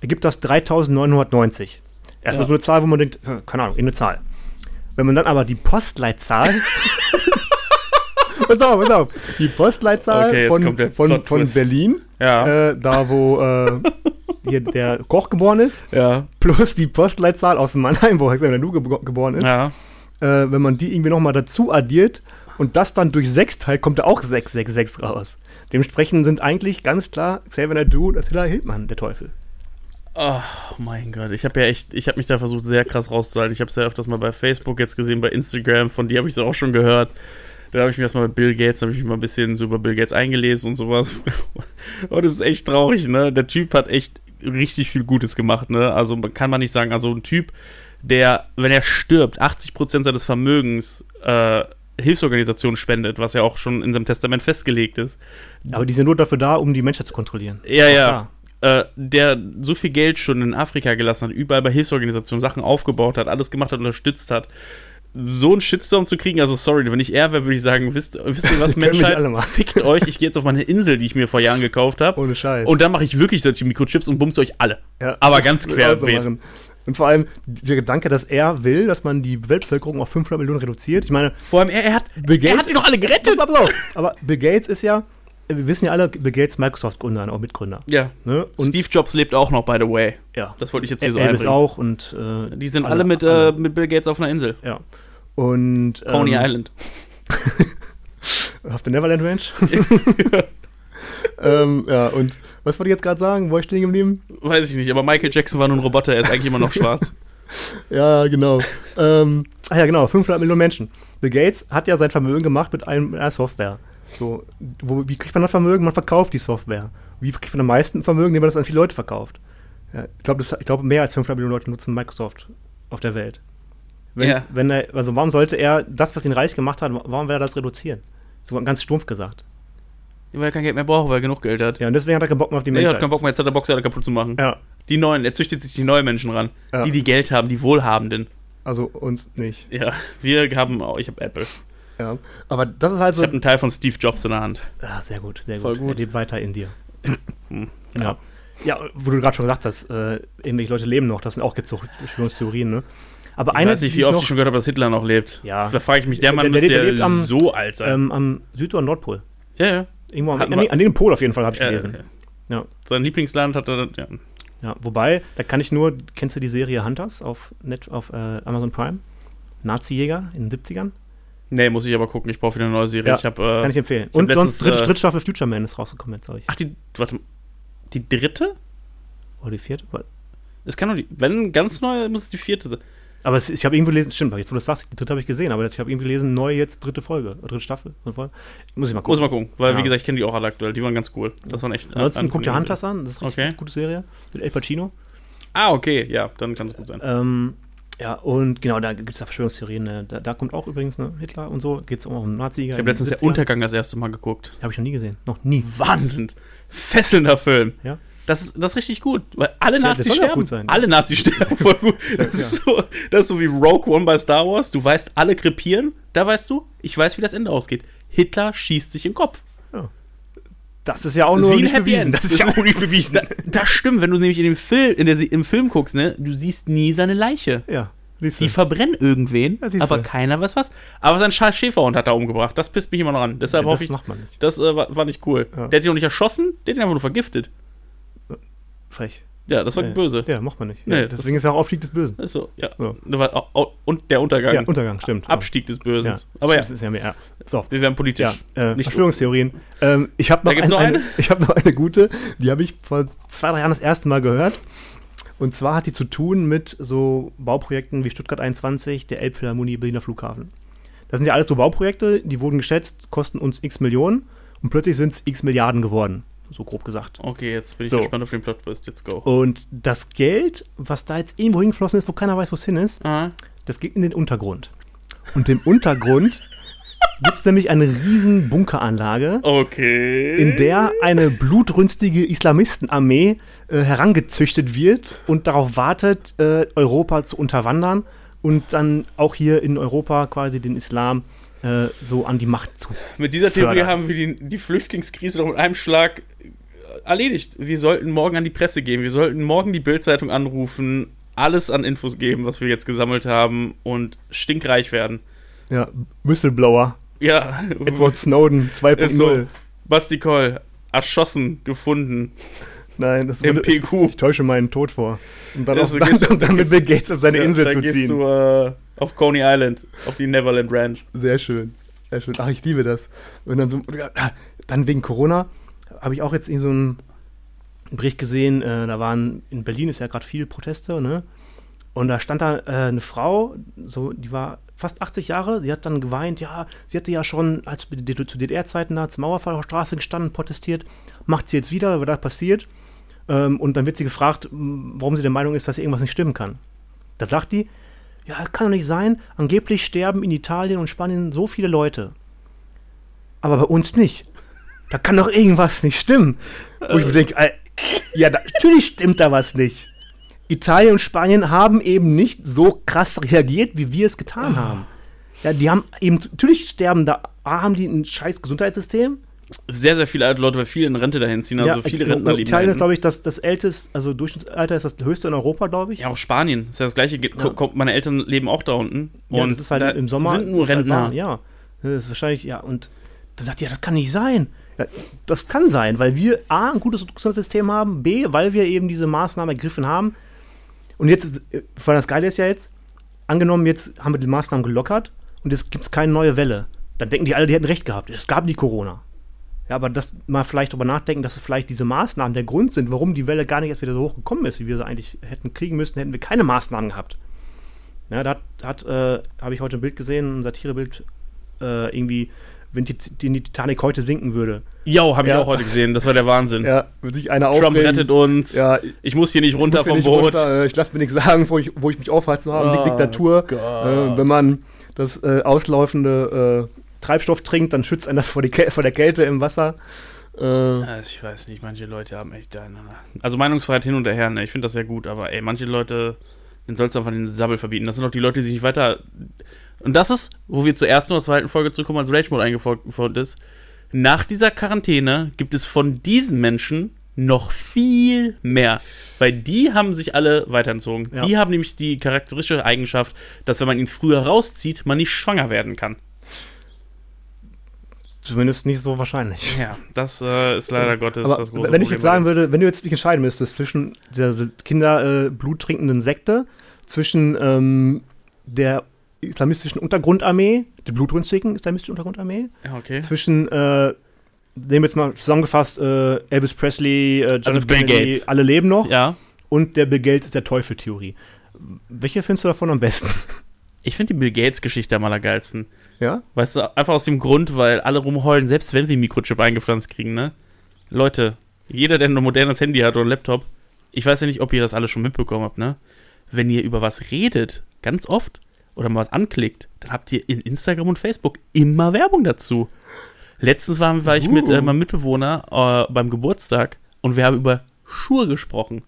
ergibt das 3990. Erstmal Ja. so eine Zahl, wo man denkt, äh, keine Ahnung, eine Zahl. Wenn man dann aber die Postleitzahl. pass auf, pass auf. Die Postleitzahl Okay, von, von, von. Berlin, Ja. äh, da wo äh, hier der Koch geboren ist, Ja. plus die Postleitzahl aus Mannheim, wo Alexander Du gebo geboren ist, Ja. äh, wenn man die irgendwie nochmal dazu addiert und das dann durch 6 teilt, kommt da auch 666 raus. Dementsprechend sind eigentlich ganz klar Xavier Naidoo und Attila Hildmann der Teufel. Oh mein Gott, ich habe ja echt, ich habe mich da versucht sehr krass rauszuhalten. Ich habe es ja öfters mal bei Facebook jetzt gesehen, bei Instagram, von dir habe ich es auch schon gehört. Da habe ich mir erstmal bei Bill Gates, habe ich mich mal ein bisschen so über Bill Gates eingelesen und sowas. Und es ist echt traurig, ne? Der Typ hat echt richtig viel Gutes gemacht, ne? Also kann man nicht sagen, also ein Typ, der, wenn er stirbt, 80% seines Vermögens äh, Hilfsorganisationen spendet, was ja auch schon in seinem Testament festgelegt ist. Aber die sind nur dafür da, um die Menschheit zu kontrollieren. Ja, ja. Äh, der so viel Geld schon in Afrika gelassen hat, überall bei Hilfsorganisationen Sachen aufgebaut hat, alles gemacht hat, unterstützt hat. So einen Shitstorm zu kriegen, also sorry, wenn ich er wäre, würde ich sagen, wisst, wisst ihr was, Menschheit, alle fickt euch, ich gehe jetzt auf meine Insel, die ich mir vor Jahren gekauft habe. Ohne Scheiß. Und dann mache ich wirklich solche Mikrochips und bumst euch alle. Ja, Aber ganz so querbeet. machen. Und vor allem der Gedanke, dass er will, dass man die Weltbevölkerung auf 500 Millionen reduziert. Ich meine, Vor allem, er, er, hat, Bill Gates- er hat die doch alle gerettet. aber Bill Gates ist ja, wir wissen ja alle, Bill Gates Microsoft-Gründer, auch Mitgründer. Ja. Ne? Und Steve Jobs lebt auch noch, by the way. ja, Das wollte ich jetzt hier so Elvis einbringen. auch und äh, Die sind alle, mit, Äh, mit Bill Gates auf einer Insel. ja. Und Pony ähm, Island. auf der Neverland Ranch. ähm, ja, und was wollte ich jetzt gerade sagen? Wo ich stehen geblieben? Weiß ich nicht, aber Michael Jackson war nur ein Roboter, er ist eigentlich immer noch schwarz. Ja, genau. ähm, ach ja, genau, 500 Millionen Menschen. Bill Gates hat ja sein Vermögen gemacht mit, einem, mit einer Software. So, wo, wie kriegt man das Vermögen? Man verkauft die Software. Wie kriegt man am meisten Vermögen, indem man das an viele Leute verkauft? Ja, ich glaube, glaub, mehr als 500 Millionen Leute nutzen Microsoft auf der Welt. Wenn, Ja. wenn er, also warum sollte er das, was ihn reich gemacht hat, warum will er das reduzieren? So ganz stumpf gesagt. Weil er kein Geld mehr braucht, weil er genug Geld hat. Ja, und deswegen hat er keinen Bock mehr auf die Nee, er hat keinen Bock mehr, jetzt hat er Bock, alle kaputt zu machen. Ja, Die Neuen, er züchtet sich die neuen Menschen ran. Ja. Die, die Geld haben, die Wohlhabenden. also uns nicht. Ja, wir haben auch, ich habe Apple. Ja. Aber das ist halt Ich so. habe einen Teil von Steve Jobs in der Hand. Ah, sehr gut, sehr Voll gut. gut. Er lebt weiter in dir. Hm, Ja. Ja, wo du gerade schon gesagt hast, äh, irgendwelche Leute leben noch, das sind auch Verschwörungstheorien, ne? Aber Ich weiß nicht, wie oft noch, ich schon gehört habe, dass Hitler noch lebt. Ja. Da frage ich mich, der Der- Mann der- müsste der ja lebt am- so alt sein. ähm, am Süd- oder Nordpol. ja, ja. Irgendwo am, an, an dem Pol auf jeden Fall, habe ich ja, gelesen. ja. Ja. Sein Lieblingsland hat er, ja. Ja, wobei, da kann ich nur, kennst du die Serie Hunters auf, Net, auf äh, Amazon Prime? Nazi-Jäger in den 70ern? Nee, muss ich aber gucken, ich brauche wieder eine neue Serie. Ja, ich habe, äh, Kann ich empfehlen. hab Und letztens, sonst dritte, äh, dritte Staffel Future Man ist rausgekommen jetzt, ich. Ach, die, warte, die dritte? Oder die vierte? Es kann nur die, wenn ganz neu, muss es die vierte sein. Aber es, ich habe irgendwo gelesen, stimmt, jetzt wo du das sagst, die dritte habe ich gesehen, aber ich habe irgendwie gelesen, neu jetzt dritte Folge, dritte Staffel. Muss ich mal Muss gucken. mal gucken, weil Ja. wie gesagt, ich kenne die auch alle aktuell, die waren ganz cool. Das waren echt. Ansonsten guck dir Hunters an, das ist eine Okay. gute Serie mit El Pacino. Ah, okay, ja, dann kann es gut sein. Ähm, ja, und genau, da gibt es ja Verschwörungstheorien. Ne? Da, da kommt auch übrigens ne, Hitler und so, geht es auch um Nazi. Ich habe letztens der Untergang das erste Mal geguckt. Habe ich noch nie gesehen. Noch nie. Wahnsinn. Fesselnder Film. Ja. Das ist, das ist richtig gut, weil alle Nazis ja sterben. gut sein. Alle Nazis sterben voll gut. Das ist, so, das ist so wie Rogue One bei Star Wars. Du weißt, alle krepieren. Da weißt du, ich weiß, wie das Ende ausgeht. Hitler schießt sich im Kopf. Das ist ja auch Das nur nicht bewiesen. Das ist ja auch nicht bewiesen. Da, das stimmt, wenn du nämlich in dem Film, in der, im Film guckst, ne, du siehst nie seine Leiche. Ja, siehst Die verbrennen irgendwen, Ja, aber keiner weiß was. Aber sein scheiß Schäferhund hat er umgebracht. Das pisst mich immer noch an. Deshalb Ja, hoffe das ich, macht man nicht. das äh, war, war nicht cool. Ja. Der hat sich auch nicht erschossen, der hat ihn einfach nur vergiftet. Frech. Ja, das war Ja, böse. Ja, macht man nicht. Nee, Ja, deswegen ist ja auch Aufstieg des Bösen. Ist so, ja. Au- und der Untergang. Ja, Untergang, stimmt. Abstieg des Bösen. Ja. Aber ja, Das ist ja mehr. So. wir werden politisch. Ja, äh, Nicht Verschwörungstheorien. Ähm, ich habe noch, ein, noch eine, eine? ich hab noch eine gute, die habe ich vor zwei, drei Jahren das erste Mal gehört. Und zwar hat die zu tun mit so Bauprojekten wie Stuttgart 21, der Elbphilharmonie, Berliner Flughafen. Das sind ja alles so Bauprojekte, die wurden geschätzt, kosten uns x Millionen und plötzlich sind es x Milliarden geworden. So grob gesagt. Okay, jetzt bin ich So. gespannt auf den Plot-Twist. Let's go. Und das Geld, was da jetzt irgendwo hingeflossen ist, wo keiner weiß, wo es hin ist, Aha. das geht in den Untergrund. Und im Untergrund gibt es nämlich eine riesen Bunkeranlage, Okay. in der eine blutrünstige Islamistenarmee äh, herangezüchtet wird und darauf wartet, äh, Europa zu unterwandern und dann auch hier in Europa quasi den Islam äh, so an die Macht zu. Mit dieser Theorie fördern. haben wir die, die Flüchtlingskrise doch mit einem Schlag äh, erledigt. Wir sollten morgen an die Presse gehen. Wir sollten morgen die Bildzeitung anrufen, alles an Infos geben, was wir jetzt gesammelt haben und stinkreich werden. Ja, Whistleblower, Ja, Edward Snowden 2.0. Ist so. Basti Koll, erschossen, gefunden. Nein, das Im wurde, ich, PQ. ich täusche meinen Tod vor. Um dann, auf, so gehst du- dann, dann mit Bill Gates auf seine Ja, Insel zu gehst ziehen. du äh, auf Coney Island, auf die Neverland Ranch. Sehr schön. Sehr schön. Ach, ich liebe das. Und dann, so, dann wegen Corona habe ich auch jetzt in so einem Bericht gesehen, äh, da waren in Berlin ist ja gerade viel Proteste, ne? Und da stand da äh, eine Frau, so, die war fast 80 Jahre, die hat dann geweint, ja, sie hatte ja schon, als zu DDR-Zeiten da zum Mauerfall auf der Straße gestanden, protestiert, macht sie jetzt wieder, weil da passiert. Ähm, und dann wird sie gefragt, warum sie der Meinung ist, dass irgendwas nicht stimmen kann. Da sagt die, Ja, kann doch nicht sein. Angeblich sterben in Italien und Spanien so viele Leute. Aber bei uns nicht. Da kann doch irgendwas nicht stimmen. Wo ich mir denke, äh, ja, da, natürlich stimmt da was nicht. Italien und Spanien haben eben nicht so krass reagiert, wie wir es getan haben. Ja, die haben eben, natürlich sterben da, A, haben die ein scheiß Gesundheitssystem. Sehr, sehr viele alte Leute, weil viele in Rente dahin ziehen. Also viele ich- Rentner leben Italien ist, glaube ich, das, das älteste, also Durchschnittsalter ist das höchste in Europa, glaube ich. Ja, auch Spanien. Ist ja das gleiche. Ja. Meine Eltern leben auch da unten. Ja, und das ist halt da im Sommer. sind nur halt Rentner. warm, ja, das ist wahrscheinlich, ja, und da sagt ja, das kann nicht sein. Ja, das kann sein, weil wir A, ein gutes Gesundheitssystem haben, B, weil wir eben diese Maßnahmen ergriffen haben. Und jetzt, äh, weil das Geile ist ja jetzt, angenommen, jetzt haben wir die Maßnahmen gelockert und jetzt gibt es keine neue Welle. Dann denken die alle, die hätten recht gehabt. Es gab nie Corona. Ja, aber das mal vielleicht darüber nachdenken, dass vielleicht diese Maßnahmen der Grund sind, warum die Welle gar nicht erst wieder so hoch gekommen ist, wie wir sie eigentlich hätten kriegen müssen, hätten wir keine Maßnahmen gehabt. Ja, da hat, äh, habe ich heute ein Bild gesehen, ein Satirebild, äh, irgendwie, wenn die, die, Titanic heute sinken würde. Ja, habe ich Ja. auch heute gesehen. Das war der Wahnsinn. Ja, wird sich einer Trump aufregen. rettet uns. Ja, Ich muss hier nicht runter vom nicht Boot. runter, äh, ich lasse mir nichts sagen, wo ich, wo ich mich aufhalten habe. Oh Diktatur. Äh, wenn man das äh, auslaufende äh, Treibstoff trinkt, dann schützt einen das vor, die Käl vor der Kälte im Wasser. Äh, Also ich weiß nicht, manche Leute haben echt eine. Also Meinungsfreiheit hin und her, ne? Ich finde das sehr gut, aber ey, manche Leute, den sollst du einfach den Sabbel verbieten. Das sind auch die Leute, die sich nicht weiter. Und das ist, wo wir zur ersten oder zweiten Folge zurückkommen, als Rage Mode eingefolgt ist. Nach dieser Quarantäne gibt es von diesen Menschen noch viel mehr. Weil die haben sich alle weiterentzogen. Ja. Die haben nämlich die charakteristische Eigenschaft, dass wenn man ihn früher rauszieht, man nicht schwanger werden kann. Zumindest nicht so wahrscheinlich. Ja, das äh, ist leider Gottes Aber das große wenn ich Problem jetzt sagen würde, wenn du jetzt dich entscheiden müsstest zwischen der Kinderblut äh, Blut trinkenden Sekte, zwischen ähm, der islamistischen Untergrundarmee, der blutrünstigen islamistischen Untergrundarmee, Ja, okay. zwischen, äh, nehmen wir jetzt mal zusammengefasst, äh, Elvis Presley, äh, John Also. Bill Kennedy, Gates. alle leben noch Ja. und der Bill Gates ist der Teufel-Theorie. Welche findest du davon am besten? Ich finde die Bill Gates-Geschichte am allergeilsten. ja? Weißt du, einfach aus dem Grund, weil alle rumheulen, selbst wenn wir einen Mikrochip eingepflanzt kriegen, ne? Leute, jeder, der ein modernes Handy hat oder einen Laptop, ich weiß ja nicht, ob ihr das alle schon mitbekommen habt, ne? Wenn ihr über was redet, ganz oft, oder mal was anklickt, dann habt ihr in Instagram und Facebook immer Werbung dazu. Letztens war, war ich mit äh, Uh. meinem Mitbewohner äh, beim Geburtstag und wir haben über Schuhe gesprochen.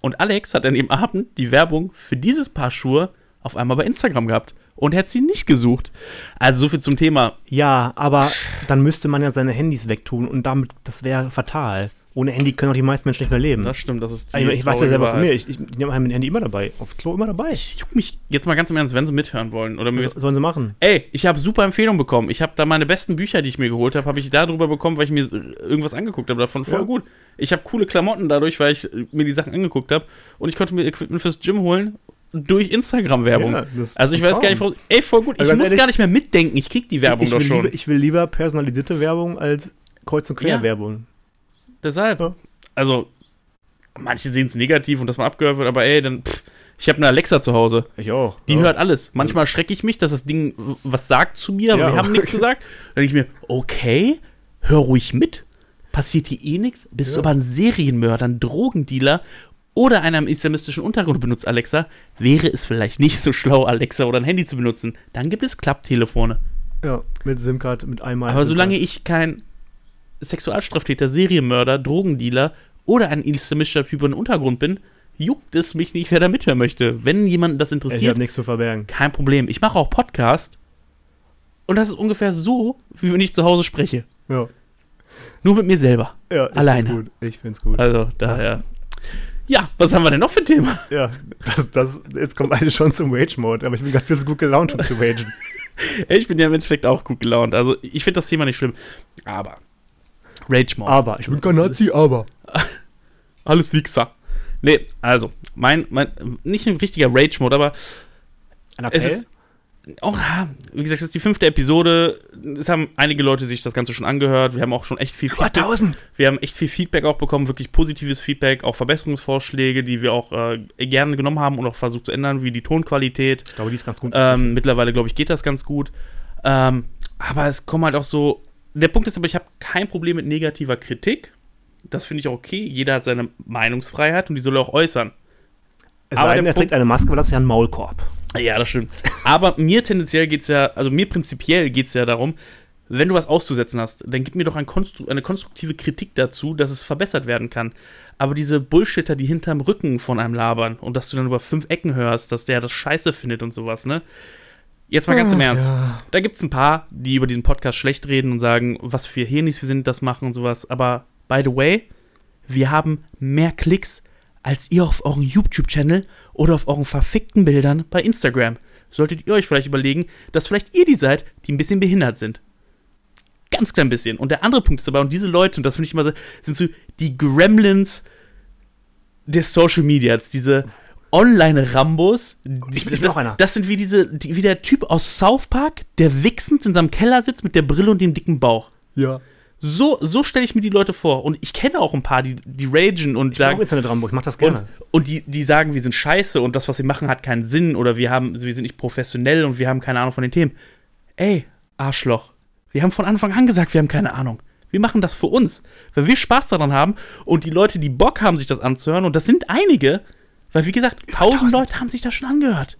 Und Alex hat an dem Abend die Werbung für dieses Paar Schuhe auf einmal bei Instagram gehabt. Und hat sie nicht gesucht. Also so viel zum Thema. Ja, aber dann müsste man ja seine Handys wegtun und damit, das wäre fatal. Ohne Handy können auch die meisten Menschen nicht mehr leben. Das stimmt, das ist die Also ich weiß ja selber von mir, ich, ich nehme mein Handy immer dabei, aufs Klo immer dabei. Ich juck mich jetzt mal ganz im Ernst, wenn sie mithören wollen. Oder Was sollen sie machen? Ey, ich habe super Empfehlungen bekommen. Ich habe da meine besten Bücher, die ich mir geholt habe, habe ich darüber bekommen, weil ich mir irgendwas angeguckt habe davon. Voll Ja. gut. Ich habe coole Klamotten dadurch, weil ich mir die Sachen angeguckt habe. Und ich konnte mir Equipment fürs Gym holen durch Instagram-Werbung. Ja, also ich weiß gar nicht, Traum. warum. Ey, voll gut. Ich Also muss ehrlich, gar nicht mehr mitdenken. Ich krieg die Werbung doch schon. lieber, ich will lieber personalisierte Werbung als Kreuz- und Ja. Quer-Werbung. Deshalb. Ja. Also, manche sehen es negativ und dass man abgehört wird, aber ey, dann, pff, ich habe eine Alexa zu Hause. Ich auch. Die ja. hört alles. Manchmal schrecke ich mich, dass das Ding was sagt zu mir, aber Ja. wir haben nichts gesagt. Dann denke ich mir, okay, hör ruhig mit. Passiert hier eh nichts? Bist du Ja. aber ein Serienmörder, ein Drogendealer oder einer im islamistischen Untergrund benutzt Alexa, wäre es vielleicht nicht so schlau, Alexa oder ein Handy zu benutzen. Dann gibt es Klapptelefone. Ja, mit SIM-Card, mit einmal. Aber solange ich kein Sexualstraftäter, Serienmörder, Drogendealer oder ein islamistischer Typ im Untergrund bin, juckt es mich nicht, wer da mithören möchte. Wenn jemanden das Ich interessiert, habe nichts zu verbergen. kein Problem. Ich mache auch Podcast. Und das ist ungefähr so, wie wenn ich zu Hause spreche. Ja. Nur mit mir selber. ja ich Alleine. Find's gut. Ich find's gut. Also, daher. Ja, was haben wir denn noch für ein Thema? Ja, das, das, jetzt kommt eine schon zum Rage-Mode, aber ich bin gerade viel zu gut gelaunt, um zu ragen. Ich bin ja im Endeffekt auch gut gelaunt. Also, ich finde das Thema nicht schlimm. Aber. Rage Mode. Aber, ich bin kein Nazi, aber. Alles Wichser. Nee, also, mein, mein, nicht ein richtiger Rage Mode, aber Ein es Appell? ist. Auch, wie gesagt, es ist die fünfte Episode. Es haben einige Leute sich das Ganze schon angehört. Wir haben auch schon echt viel Über 1000! Wir haben echt viel Feedback auch bekommen, wirklich positives Feedback, auch Verbesserungsvorschläge, die wir auch äh, gerne genommen haben und auch versucht zu ändern, wie die Tonqualität. Ich glaube, die ist ganz gut. Ähm, mittlerweile, glaube ich, geht das ganz gut. Ähm, aber es kommen halt auch so. Der Punkt ist aber, ich habe kein Problem mit negativer Kritik. Das finde ich auch okay. Jeder hat seine Meinungsfreiheit und die soll er auch äußern. es aber sei denn, er Punkt- trägt eine Maske, weil das ist ja ein Maulkorb. Ja, das stimmt. Aber mir tendenziell geht es ja, also mir prinzipiell geht es ja darum, wenn du was auszusetzen hast, dann gib mir doch ein konstru eine konstruktive Kritik dazu, dass es verbessert werden kann. Aber diese Bullshitter, die hinterm Rücken von einem labern und dass du dann über fünf Ecken hörst, dass der das scheiße findet und sowas, ne? Jetzt mal ganz im Ach, Ernst. ja. Da gibt es ein paar, die über diesen Podcast schlecht reden und sagen, was für Hirnis wir sind, das machen und sowas. Aber by the way, wir haben mehr Klicks als ihr auf euren YouTube-Channel oder auf euren verfickten Bildern bei Instagram. Solltet ihr euch vielleicht überlegen, dass vielleicht ihr die seid, die ein bisschen behindert sind. Ganz klein bisschen. Und der andere Punkt ist dabei, und diese Leute, und das finde ich immer so, sind so die Gremlins des Social Medias, diese Online-Rambos. Ich bin das, einer. das sind wie diese, die, wie der Typ aus South Park, der wichsend in seinem Keller sitzt mit der Brille und dem dicken Bauch. Ja. So, so stelle ich mir die Leute vor. Und ich kenne auch ein paar, die, die ragen und Ich sagen, Internet Rambo, ich mach das und, gerne. und die, die sagen, wir sind scheiße und das, was wir machen, hat keinen Sinn oder wir, haben, wir sind nicht professionell und wir haben keine Ahnung von den Themen. Ey, Arschloch. Wir haben von Anfang an gesagt, wir haben keine Ahnung. Wir machen das für uns, weil wir Spaß daran haben und die Leute, die Bock haben, sich das anzuhören, und das sind einige, weil wie gesagt, tausend Leute haben sich das schon angehört.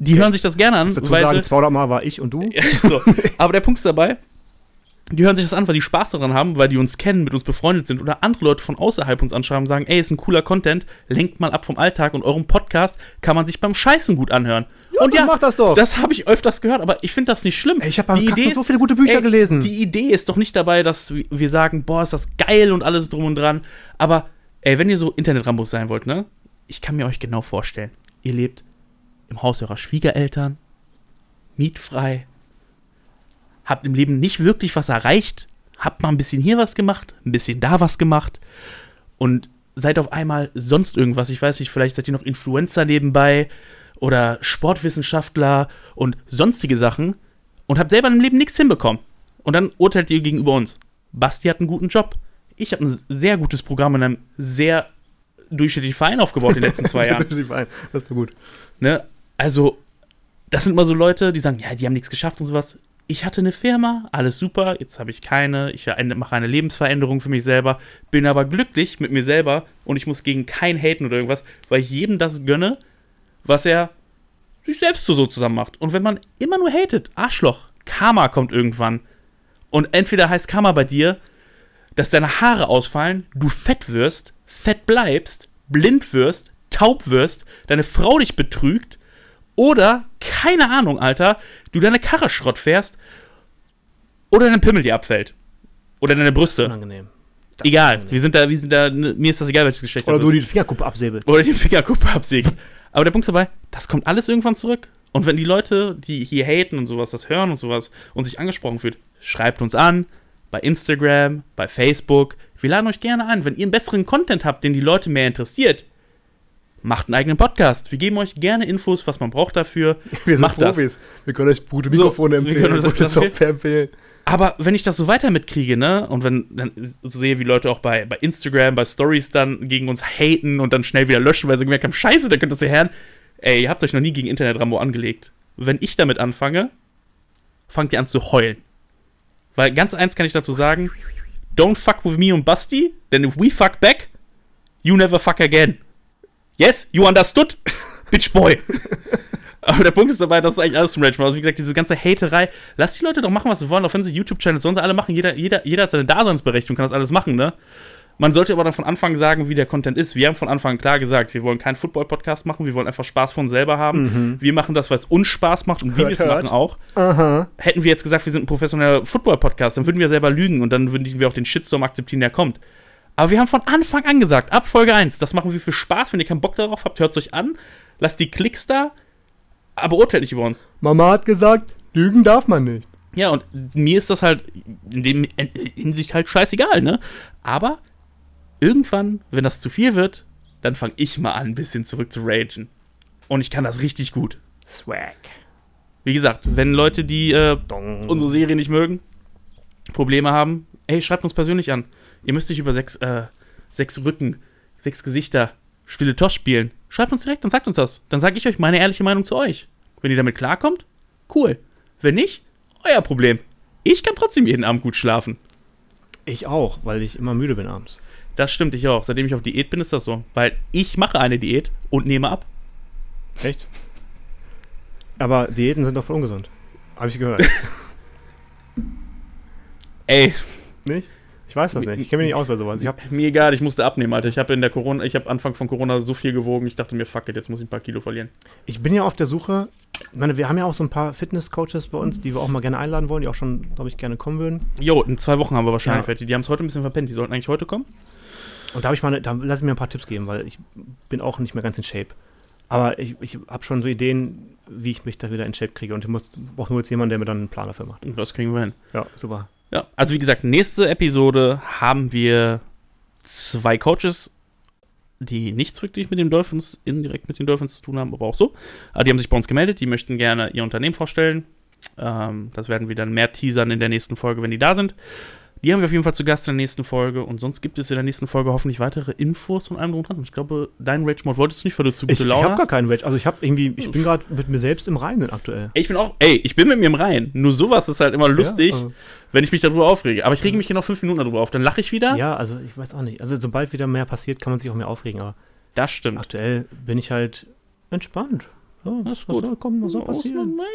Die hören sich das gerne an, Dazu weil sagen, sie, 200 Mal war ich und du. so. Aber der Punkt ist dabei, die hören sich das an, weil die Spaß daran haben, weil die uns kennen, mit uns befreundet sind oder andere Leute von außerhalb uns anschreiben und sagen, ey, ist ein cooler Content, lenkt mal ab vom Alltag und eurem Podcast kann man sich beim Scheißen gut anhören. und dann mach das doch. Das habe ich öfters gehört, aber ich finde das nicht schlimm. Ey, ich hab beim Die Carsten Idee ist- so viele gute Bücher gelesen. Die Idee ist doch nicht dabei, dass wir sagen, boah, ist das geil und alles drum und dran. Aber, ey, wenn ihr so Internet-Rambos sein wollt, ne? Ich kann mir euch genau vorstellen. Ihr lebt im Haus eurer Schwiegereltern, mietfrei, habt im Leben nicht wirklich was erreicht, habt mal ein bisschen hier was gemacht, ein bisschen da was gemacht und seid auf einmal sonst irgendwas. Ich weiß nicht, vielleicht seid ihr noch Influencer nebenbei oder Sportwissenschaftler und sonstige Sachen und habt selber im Leben nichts hinbekommen. Und dann urteilt ihr gegenüber uns. Basti hat einen guten Job. Ich habe ein sehr gutes Programm in einem sehr durchschnittlichen Verein aufgebaut in den letzten zwei Jahren. Das war gut. Ne? Also, das sind immer so Leute, die sagen, ja, die haben nichts geschafft und sowas. Ich hatte eine Firma, alles super, jetzt habe ich keine, ich eine- mache eine Lebensveränderung für mich selber, bin aber glücklich mit mir selber und ich muss gegen keinen haten oder irgendwas, weil ich jedem das gönne, was er sich selbst so zusammen macht. Und wenn man immer nur hatet, Arschloch, Karma kommt irgendwann. Und entweder heißt Karma bei dir, dass deine Haare ausfallen, du fett wirst, fett bleibst, blind wirst, taub wirst, deine Frau dich betrügt oder, keine Ahnung, Alter, du deine Karre Schrott fährst oder dein Pimmel dir abfällt. Oder deine Brüste. Unangenehm. Das Egal, wir sind da, wir sind da, mir ist das egal, welches Geschlecht Oder das du die Fingerkuppe absäbelst. Oder die Fingerkuppe absägst. Aber der Punkt ist dabei, das kommt alles irgendwann zurück. Und wenn die Leute, die hier haten und sowas, das hören und sowas und sich angesprochen fühlt, schreibt uns an bei Instagram, bei Facebook. Wir laden euch gerne ein. Wenn ihr einen besseren Content habt, den die Leute mehr interessiert, macht einen eigenen Podcast. Wir geben euch gerne Infos, was man braucht dafür. Wir sind macht das. Profis. Wir können euch gute So, Mikrofone wir empfehlen, gute das empfehlen. Software empfehlen. Aber wenn ich das so weiter mitkriege, ne, und wenn dann so sehe, wie Leute auch bei, bei Instagram, bei Stories dann gegen uns haten und dann schnell wieder löschen, weil sie gemerkt haben, scheiße, da könnt ihr das hören. Ey, ihr habt euch noch nie gegen Internet-Rambo angelegt. Wenn ich damit anfange, fangt ihr an zu heulen. Weil ganz eins kann ich dazu sagen, don't fuck with me und Basti, denn if we fuck back, you never fuck again. Yes, you understood? Bitch boy. Aber der Punkt ist dabei, das ist eigentlich alles zum Rage. Also wie gesagt, diese ganze Haterei, lasst die Leute doch machen, was sie wollen, auch wenn sie YouTube-Channels sollen sie alle machen. Jeder, jeder, jeder hat seine Daseinsberechtigung, kann das alles machen, ne? Man sollte aber dann von Anfang sagen, wie der Content ist. Wir haben von Anfang an klar gesagt, wir wollen keinen Football-Podcast machen, wir wollen einfach Spaß von uns selber haben. Wir machen das, was uns Spaß macht und wie Hört, wir es machen auch. Aha. Hätten wir jetzt gesagt, wir sind ein professioneller Football-Podcast, dann würden wir selber lügen und dann würden wir auch den Shitstorm akzeptieren, der kommt. Aber wir haben von Anfang an gesagt, ab Folge 1, das machen wir für Spaß. Wenn ihr keinen Bock darauf habt, hört es euch an. Lasst die Klicks da, aber urteilt nicht über uns. Mama hat gesagt, lügen darf man nicht. Ja, und mir ist das halt in dem in Hinsicht halt scheißegal, ne? Aber irgendwann, wenn das zu viel wird, dann fange ich mal an, ein bisschen zurück zu ragen. Und ich kann das richtig gut. Swag. Wie gesagt, wenn Leute, die äh, unsere Serie nicht mögen, Probleme haben, ey, schreibt uns persönlich an. Ihr müsst nicht über sechs, äh, sechs Rücken, sechs Gesichter Spiele Toss spielen. Schreibt uns direkt und sagt uns das. Dann sage ich euch meine ehrliche Meinung zu euch. Wenn ihr damit klarkommt, cool. Wenn nicht, euer Problem. Ich kann trotzdem jeden Abend gut schlafen. Ich auch, weil ich immer müde bin abends. Das stimmt ich auch. Seitdem ich auf Diät bin, ist das so. Weil ich mache eine Diät und nehme ab. Echt? Aber Diäten sind doch voll ungesund. Habe ich gehört. Ey, nicht? Ich weiß das nicht. Ich kenne mich nicht aus bei sowas. Ich hab, mir egal, ich musste abnehmen, Alter. Ich habe in der Corona, ich habe Anfang von Corona so viel gewogen, ich dachte mir, fuck it, jetzt muss ich ein paar Kilo verlieren. ich bin ja auf der Suche. Ich meine, wir haben ja auch so ein paar Fitness-Coaches bei uns, die wir auch mal gerne einladen wollen, die auch schon, glaube ich, gerne kommen würden. Jo, in zwei Wochen haben wir wahrscheinlich Ja. welche. Die haben es heute ein bisschen verpennt. Die sollten eigentlich heute kommen. Und da habe ich mal, da lass ich mir ein paar Tipps geben, weil ich bin auch nicht mehr ganz in Shape. Aber ich, ich habe schon so Ideen, wie ich mich da wieder in Shape kriege. Und ich muss brauche nur jetzt jemanden, der mir dann einen Plan dafür macht. Das kriegen wir hin. Ja, super. Ja, also wie gesagt, nächste Episode haben wir zwei Coaches, die nichts wirklich mit den Dolphins, indirekt mit den Dolphins zu tun haben, aber auch so. Aber die haben sich bei uns gemeldet, die möchten gerne ihr Unternehmen vorstellen. Ähm, das werden wir dann mehr teasern in der nächsten Folge, wenn die da sind. Die haben wir auf jeden Fall zu Gast in der nächsten Folge und sonst gibt es in der nächsten Folge hoffentlich weitere Infos von allem drum dran. Ich glaube, dein Rage Mode wolltest du nicht, weil du zu Ich, gute ich Laune habe gar keinen Rage. Also ich habe irgendwie, ich bin gerade mit mir selbst im Reinen aktuell. Ich bin auch, ey, ich bin mit mir im Rein. Nur sowas ist halt immer lustig, Ja, äh, wenn ich mich darüber aufrege. Aber ich rege mich genau fünf Minuten darüber auf, dann lache ich wieder. ja, also ich weiß auch nicht. Also sobald wieder mehr passiert, kann man sich auch mehr aufregen. Aber Das stimmt. aktuell bin ich halt entspannt. Ja, Das ist was gut. soll kommen, was soll passieren? Man,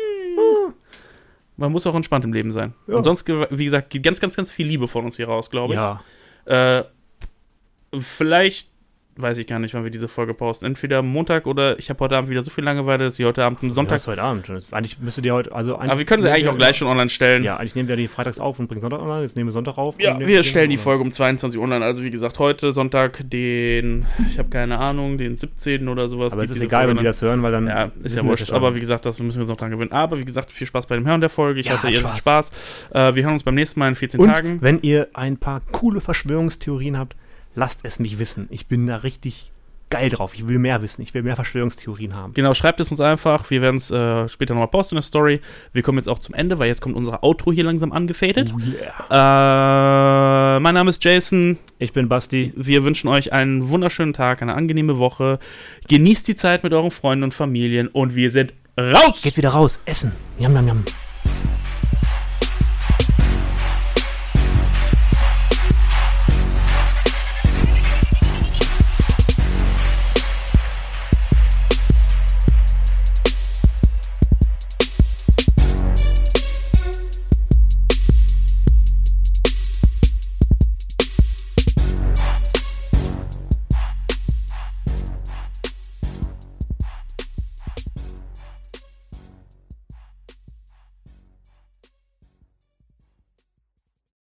man muss auch entspannt im Leben sein. Ja. Und sonst, wie gesagt, geht ganz, ganz, ganz viel Liebe von uns hier raus, glaube ich. Ja, Äh, vielleicht, weiß ich gar nicht, wann wir diese Folge posten. Entweder Montag oder ich habe heute Abend wieder so viel Langeweile, dass ich heute Abend am Sonntag. Sonntag. heute Abend. Eigentlich müsste die heute, also Aber wir können sie eigentlich auch gleich schon online stellen. Ja, eigentlich nehmen wir die freitags auf und bringen Sonntag online. Jetzt nehmen wir Sonntag auf. Ja, wir stellen die. Folge um 22 Uhr online. Also wie gesagt, heute Sonntag den, ich habe keine Ahnung, den 17. oder sowas. Aber es ist egal, Folge wenn die das hören, weil dann. Ja, ist ja wurscht. Aber wie gesagt, das müssen wir uns noch dran gewöhnen. Aber wie gesagt, viel Spaß bei dem Hören der Folge. Ich Ja, hoffe, hat ihr hattet Spaß. Spaß. Äh, wir hören uns beim nächsten Mal in 14 Und Tagen. wenn ihr ein paar coole Verschwörungstheorien habt, lasst es mich wissen. Ich bin da richtig geil drauf. Ich will mehr wissen. Ich will mehr Verschwörungstheorien haben. Genau, schreibt es uns einfach. Wir werden es äh, später nochmal posten in der Story. Wir kommen jetzt auch zum Ende, weil jetzt kommt unser Outro hier langsam angefadet. Oh yeah. Äh, mein Name ist Jason. Ich bin Basti. Wir wünschen euch einen wunderschönen Tag, eine angenehme Woche. Genießt die Zeit mit euren Freunden und Familien und wir sind raus! Geht wieder raus. Essen. Yam, yam, yam.